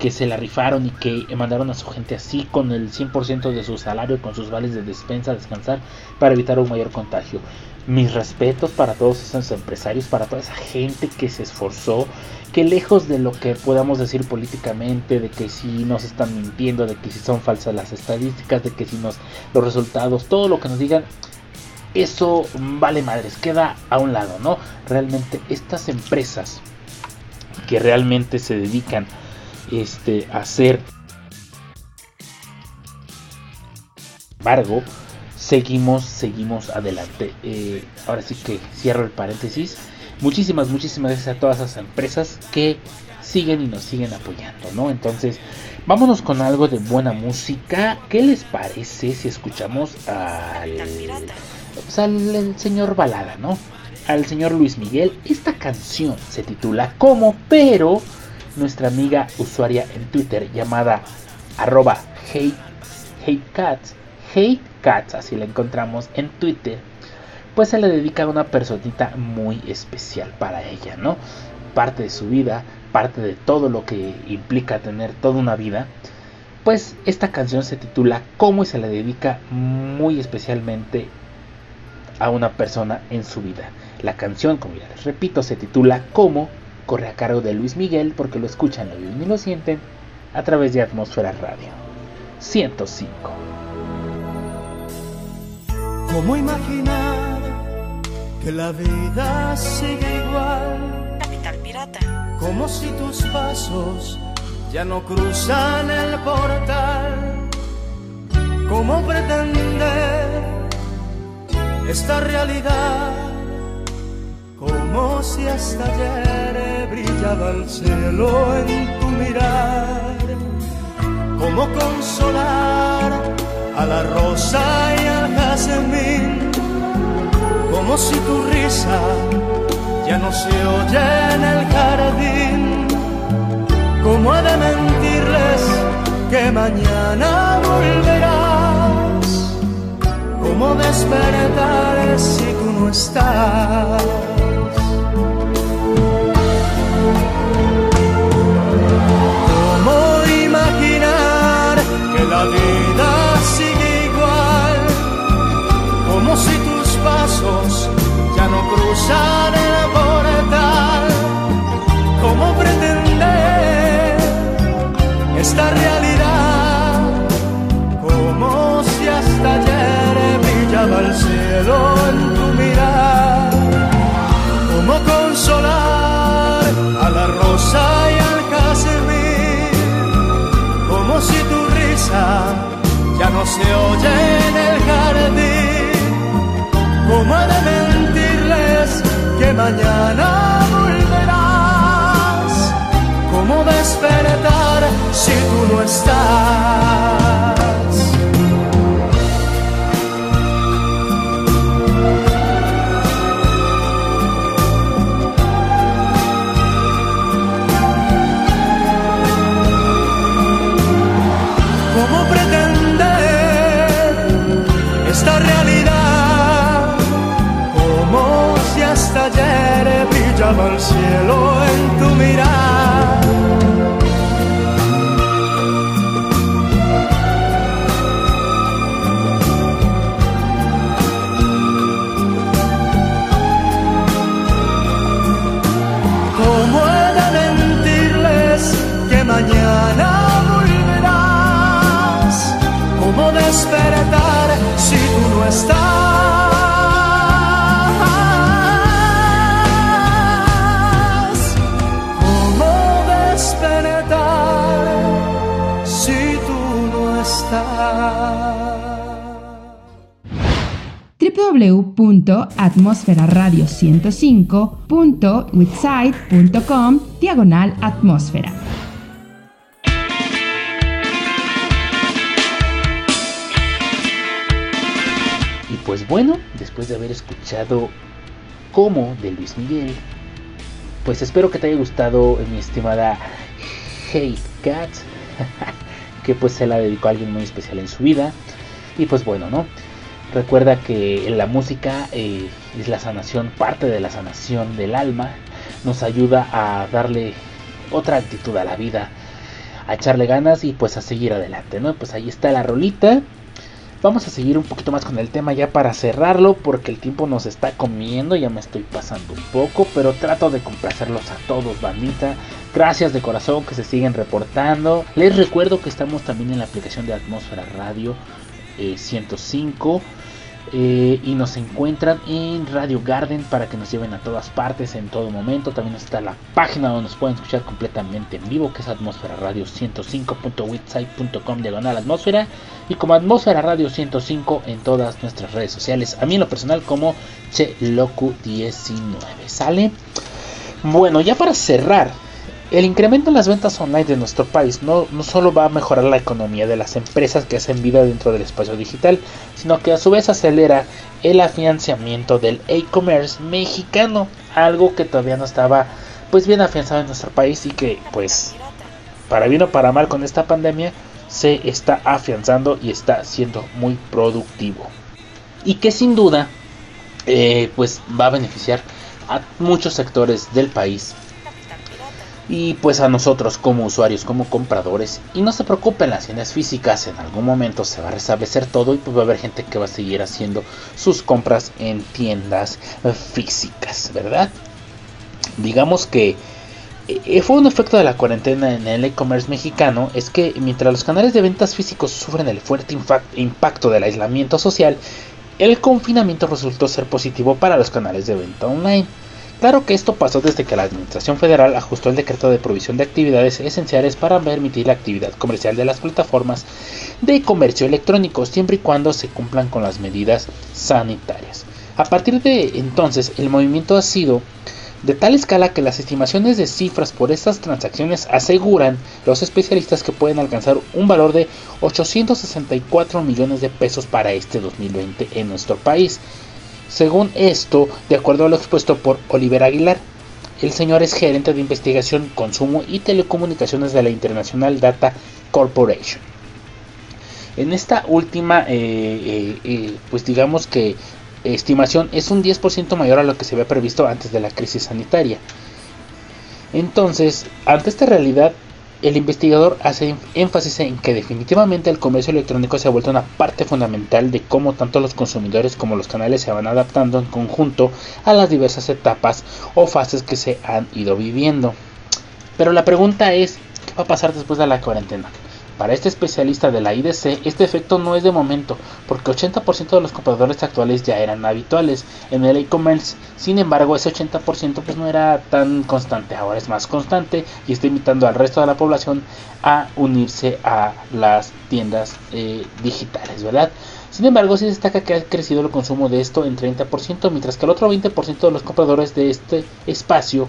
que se la rifaron y que mandaron a su gente así con el 100% de su salario, con sus vales de despensa a descansar para evitar un mayor contagio. Mis respetos para todos esos empresarios, para toda esa gente que se esforzó, que lejos de lo que podamos decir políticamente, de que si nos están mintiendo, de que si son falsas las estadísticas, de que si nos los resultados, todo lo que nos digan, eso vale madres, queda a un lado, ¿no? Realmente estas empresas que realmente se dedican este, a hacer embargo, seguimos, seguimos adelante. Eh, ahora sí que cierro el paréntesis. Muchísimas, muchísimas gracias a todas esas empresas que siguen y nos siguen apoyando, ¿no? Entonces, vámonos con algo de buena música. ¿Qué les parece si escuchamos al, pues, señor Balada, ¿no? Al señor Luis Miguel. Esta canción se titula Como, pero nuestra amiga usuaria en Twitter llamada arroba hey, hey cats Hey Cats, así la encontramos en Twitter, pues se le dedica a una personita muy especial para ella, ¿no? Parte de su vida, parte de todo lo que implica tener toda una vida. Pues esta canción se titula Cómo y se le dedica muy especialmente a una persona en su vida. La canción, como ya les repito, se titula Cómo, corre a cargo de Luis Miguel porque lo escuchan, lo viven y lo sienten a través de Atmósfera Radio 105. ¿Cómo imaginar que la vida sigue igual? Capital Pirata. Como si tus pasos ya no cruzan el portal. ¿Cómo pretender esta realidad? Como si hasta ayer brillaba el cielo en tu mirar. ¿Cómo consolar? A la rosa y al jazmín, como si tu risa ya no se oye en el jardín, como ha de mentirles que mañana volverás, como despertar si tú no estás. ¿Cómo imaginar que la vida como si tus pasos ya no cruzan el portal. ¿Cómo pretender esta realidad? Como si hasta ayer brillaba el cielo en tu mirar. ¿Cómo consolar a la rosa y al jazmín? Como si tu risa ya no se oye en el jardín ¿Cómo he de mentirles que mañana volverás? ¿Cómo despertar si tú no estás? El cielo en tu mirar. www.atmosferaradio105.witsite.com diagonal atmósfera. Y pues bueno, después de haber escuchado como de Luis Miguel, pues espero que te haya gustado mi estimada Hate Cat, que pues se la dedicó a alguien muy especial en su vida. Y pues bueno, ¿no? Recuerda que la música eh, es la sanación, parte de la sanación del alma. Nos ayuda a darle otra actitud a la vida, a echarle ganas y pues a seguir adelante, ¿no? Pues ahí está la rolita. Vamos a seguir un poquito más con el tema ya para cerrarlo porque el tiempo nos está comiendo, ya me estoy pasando un poco, pero trato de complacerlos a todos, bandita. Gracias de corazón que se siguen reportando. Les recuerdo que estamos también en la aplicación de Atmósfera Radio 105. Eh, y nos encuentran en Radio Garden para que nos lleven a todas partes en todo momento. También está la página donde nos pueden escuchar completamente en vivo, que es Atmósfera Radio 105.witsite.com diagonal atmósfera y como Atmósfera Radio 105 en todas nuestras redes sociales. A mí en lo personal como Cheloku19. ¿Sale? Bueno, ya para cerrar el incremento en las ventas online de nuestro país no, no, solo va a mejorar la economía de las empresas que hacen vida dentro del espacio digital, sino que a su vez acelera el afianzamiento del e-commerce mexicano, algo que todavía no estaba pues bien afianzado en nuestro país y que pues para bien o para mal con esta pandemia se está afianzando y está siendo muy productivo. Y que sin duda eh, pues va a beneficiar a muchos sectores del país y pues a nosotros como usuarios, como compradores. Y no se preocupen, las tiendas físicas en algún momento se va a restablecer todo y pues va a haber gente que va a seguir haciendo sus compras en tiendas físicas, ¿verdad? Digamos que eh, fue un efecto de la cuarentena en el e-commerce mexicano, es que mientras los canales de ventas físicos sufren el fuerte impacto del aislamiento social, el confinamiento resultó ser positivo para los canales de venta online. Claro que esto pasó desde que la Administración Federal ajustó el decreto de provisión de actividades esenciales para permitir la actividad comercial de las plataformas de comercio electrónico, siempre y cuando se cumplan con las medidas sanitarias. A partir de entonces, el movimiento ha sido de tal escala que las estimaciones de cifras por estas transacciones aseguran los especialistas que pueden alcanzar un valor de 864 millones de pesos para este 2020 en nuestro país según esto, de acuerdo a lo expuesto por Oliver Aguilar, el señor es gerente de investigación, consumo y telecomunicaciones de la International Data Corporation. En esta última, eh, eh, eh, pues digamos que estimación es un 10% mayor a lo que se había previsto antes de la crisis sanitaria. Entonces, ante esta realidad, el investigador hace énfasis en que definitivamente el comercio electrónico se ha vuelto una parte fundamental de cómo tanto los consumidores como los canales se van adaptando en conjunto a las diversas etapas o fases que se han ido viviendo. Pero la pregunta es, ¿qué va a pasar después de la cuarentena? Para este especialista de la IDC, este efecto no es de momento, porque 80% de los compradores actuales ya eran habituales en el e-commerce. Sin embargo, ese 80% pues no era tan constante, ahora es más constante y está invitando al resto de la población a unirse a las tiendas eh, digitales, ¿verdad? Sin embargo, sí destaca que ha crecido el consumo de esto en 30%, mientras que el otro 20% de los compradores de este espacio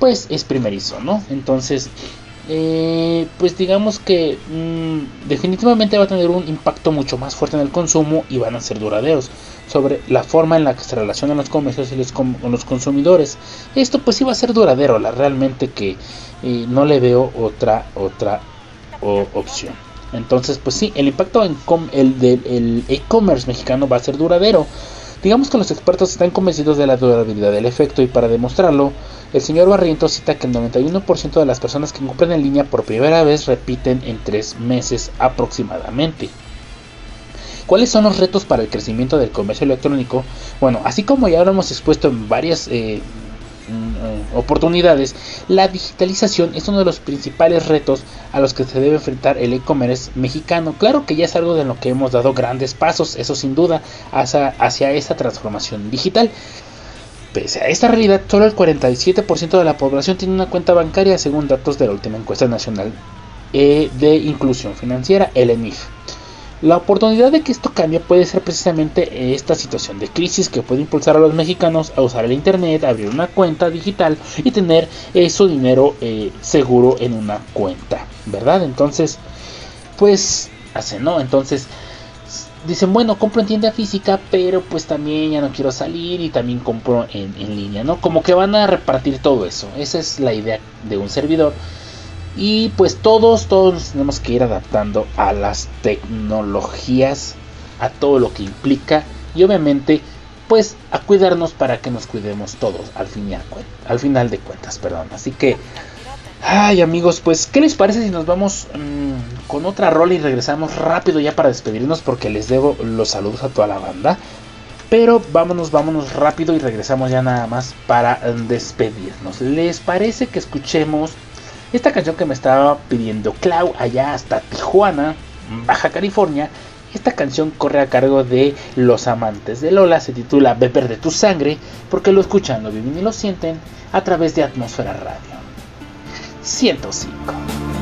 pues es primerizo, ¿no? Entonces, eh, pues digamos que mm, definitivamente va a tener un impacto mucho más fuerte en el consumo y van a ser duraderos sobre la forma en la que se relacionan los comercios y los, con los consumidores. Esto pues sí va a ser duradero, la realmente que eh, no le veo otra otra opción. Entonces pues sí, el impacto en el del e-commerce mexicano va a ser duradero. Digamos que los expertos están convencidos de la durabilidad del efecto y para demostrarlo el señor Barrientos cita que el 91% de las personas que compran en línea por primera vez repiten en tres meses aproximadamente. ¿Cuáles son los retos para el crecimiento del comercio electrónico? Bueno, así como ya lo hemos expuesto en varias eh, mm, eh, oportunidades, la digitalización es uno de los principales retos a los que se debe enfrentar el e-commerce mexicano. Claro que ya es algo de lo que hemos dado grandes pasos, eso sin duda, hacia, hacia esa transformación digital. Pese a esta realidad, solo el 47% de la población tiene una cuenta bancaria según datos de la última encuesta nacional eh, de inclusión financiera, el ENIF. La oportunidad de que esto cambie puede ser precisamente esta situación de crisis que puede impulsar a los mexicanos a usar el Internet, abrir una cuenta digital y tener eh, su dinero eh, seguro en una cuenta, ¿verdad? Entonces, pues hace, ¿no? Entonces, dicen, bueno, compro en tienda física, pero pues también ya no quiero salir y también compro en, línea, ¿no? Como que van a repartir todo eso. Esa es la idea de un servidor. Y pues todos, todos tenemos que ir adaptando a las tecnologías, a todo lo que implica y obviamente pues a cuidarnos para que nos cuidemos todos al, al final de cuentas, perdón. Así que Ay amigos, pues ¿qué les parece si nos vamos mm, con otra rola y regresamos rápido ya para despedirnos porque les debo los saludos a toda la banda. Pero vámonos, vámonos rápido y regresamos ya nada más para despedirnos. ¿Les parece que escuchemos esta canción que me estaba pidiendo Clau allá hasta Tijuana, Baja California? Esta canción corre a cargo de Los Amantes de Lola, se titula Beber de tu sangre, porque lo escuchan, lo viven y lo sienten a través de Atmósfera Radio 105.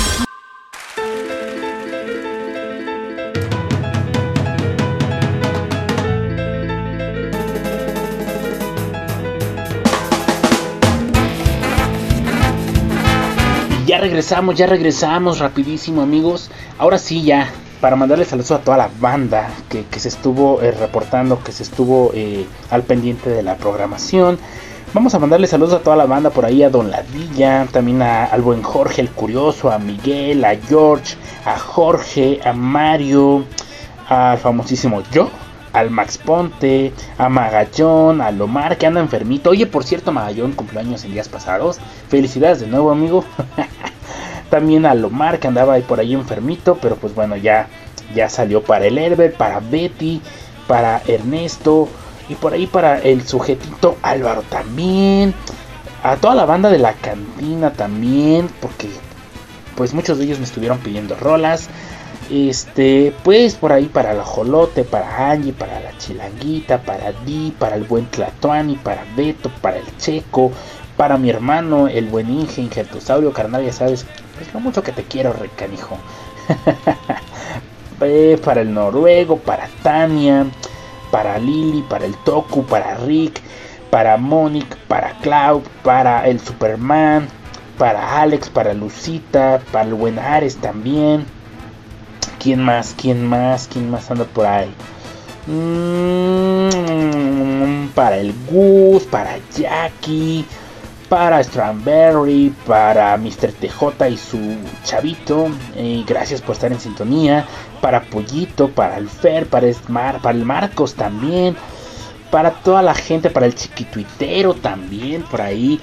regresamos, ya regresamos rapidísimo amigos. Ahora sí ya para mandarle saludos a toda la banda que, que se estuvo eh, reportando, que se estuvo eh, al pendiente de la programación. Vamos a mandarle saludos a toda la banda por ahí, a Don Ladilla, también a, al buen Jorge el Curioso, a Miguel, a George, a Jorge, a Mario, al famosísimo yo, al Max Ponte, a Magallón, a Lomar que anda enfermito. Oye, por cierto, Magallón cumpleaños en días pasados. Felicidades de nuevo, amigo. También a Lomar que andaba ahí por ahí enfermito, pero pues bueno, ya, ya salió para el Herbert, para Betty, para Ernesto y por ahí para el sujetito Álvaro también. A toda la banda de la cantina también, porque pues muchos de ellos me estuvieron pidiendo rolas. Este, pues por ahí para la Jolote, para Angie, para la Chilanguita, para Di, para el buen Tlatuani, para Beto, para el Checo, para mi hermano, el buen Inge, Ingertosaurio, carnal, ya sabes, pues lo mucho que te quiero, recanijo. para el noruego, para Tania, para Lily, para el Toku, para Rick, para Monique, para Cloud, para el Superman, para Alex, para Lucita, para el buen Ares también. ¿Quién más? ¿Quién más? ¿Quién más anda por ahí? Mm, para el Gus, para Jackie, para Strawberry, para Mr. TJ y su chavito. Eh, gracias por estar en sintonía. Para Pollito, para el Fer, para para el Marcos también. Para toda la gente, para el chiquituitero también, por ahí.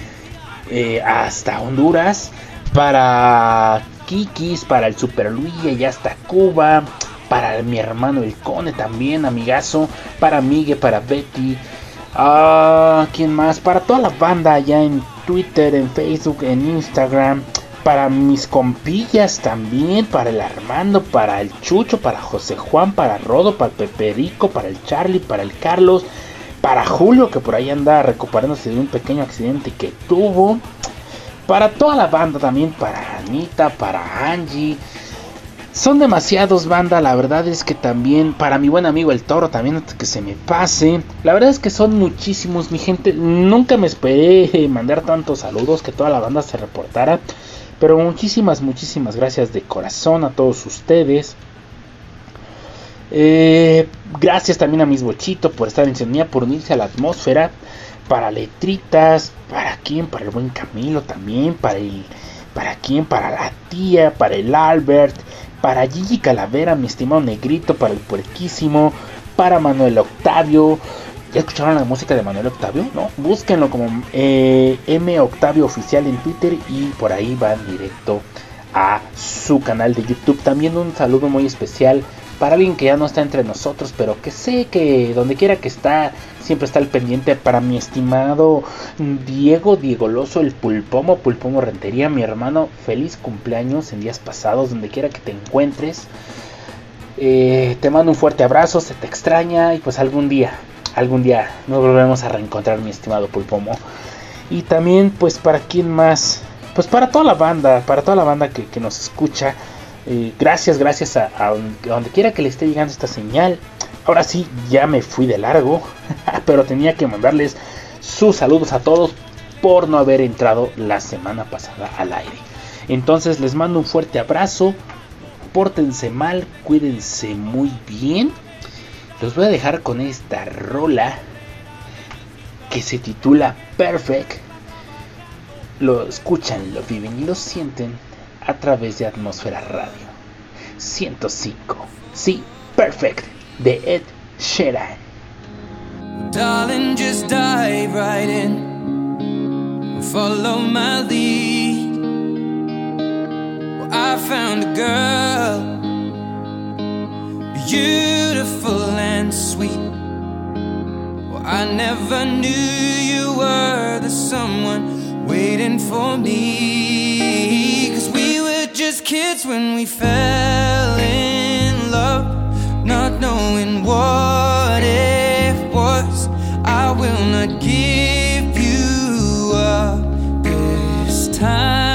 Eh, hasta Honduras. Para Kikis, para el Super Luis, y hasta Cuba. Para mi hermano el Cone también, amigazo. Para Miguel, para Betty. Ah, ¿Quién más? Para toda la banda allá en Twitter, en Facebook, en Instagram. Para mis compillas también. Para el Armando, para el Chucho, para José Juan, para Rodo, para el Peperico, para el Charlie, para el Carlos. Para Julio, que por ahí anda recuperándose de un pequeño accidente que tuvo. Para toda la banda también. Para Anita, para Angie. Son demasiados banda, la verdad es que también para mi buen amigo el toro también que se me pase. La verdad es que son muchísimos, mi gente. Nunca me esperé mandar tantos saludos que toda la banda se reportara. Pero muchísimas, muchísimas gracias de corazón a todos ustedes. Eh, gracias también a mis bochitos por estar en sintonía, por unirse a la atmósfera. Para letritas, para quién, para el buen Camilo también, para el, para quién, para la tía, para el Albert, para Gigi Calavera, mi estimado negrito, para el puerquísimo, para Manuel Octavio. ¿Ya escucharon la música de Manuel Octavio? No, búsquenlo como eh, M Octavio Oficial en Twitter y por ahí van directo a su canal de YouTube. También un saludo muy especial para alguien que ya no está entre nosotros, pero que sé que donde quiera que está, siempre está al pendiente. Para mi estimado Diego Diegoloso, el Pulpomo, Pulpomo Rentería, mi hermano, feliz cumpleaños en días pasados, donde quiera que te encuentres. Eh, te mando un fuerte abrazo, se te extraña y pues algún día, algún día nos volvemos a reencontrar, mi estimado Pulpomo. Y también pues para quien más, pues para toda la banda, para toda la banda que, que nos escucha. Gracias, gracias a, a, donde quiera que le esté llegando esta señal. Ahora sí, ya me fui de largo, pero tenía que mandarles sus saludos a todos por no haber entrado la semana pasada al aire. Entonces les mando un fuerte abrazo, pórtense mal, cuídense muy bien. Los voy a dejar con esta rola que se titula Perfect. Lo escuchan, lo viven y lo sienten a través de Atmósfera Radio 105. Sí, Perfect de Ed Sheeran. Darling, just dive right in. Follow my lead. Well, I found a girl, beautiful and sweet. Well, I never knew you were the someone waiting for me. Just kids when we fell in love, not knowing what it was. I will not give you up this time.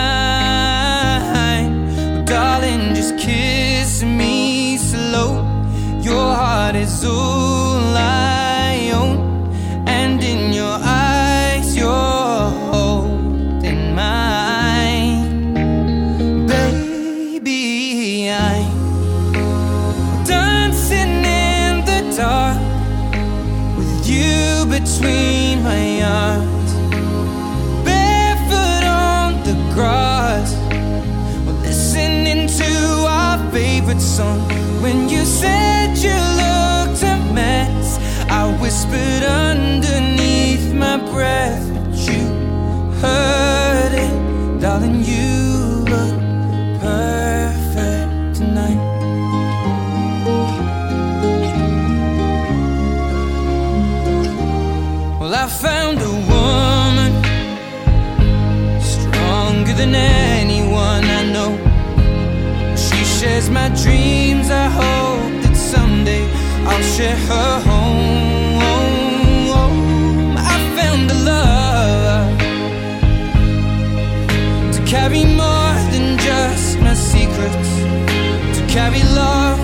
Song. I hope that someday I'll share her home. I found a love to carry more than just my secrets, to carry love,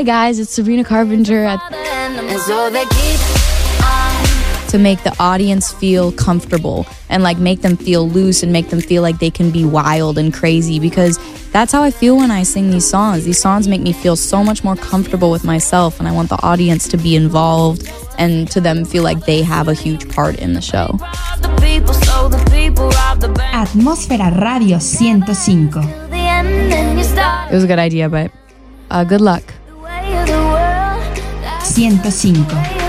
Hi guys, it's Sabrina Carpenter at to make the audience feel comfortable and like make them feel loose and make them feel like they can be wild and crazy because that's how I feel when I sing these songs. These songs make me feel so much more comfortable with myself and I want the audience to be involved and to them feel like they have a huge part in the show. Atmósfera Radio 105. It was a good idea, but uh, good luck. 105.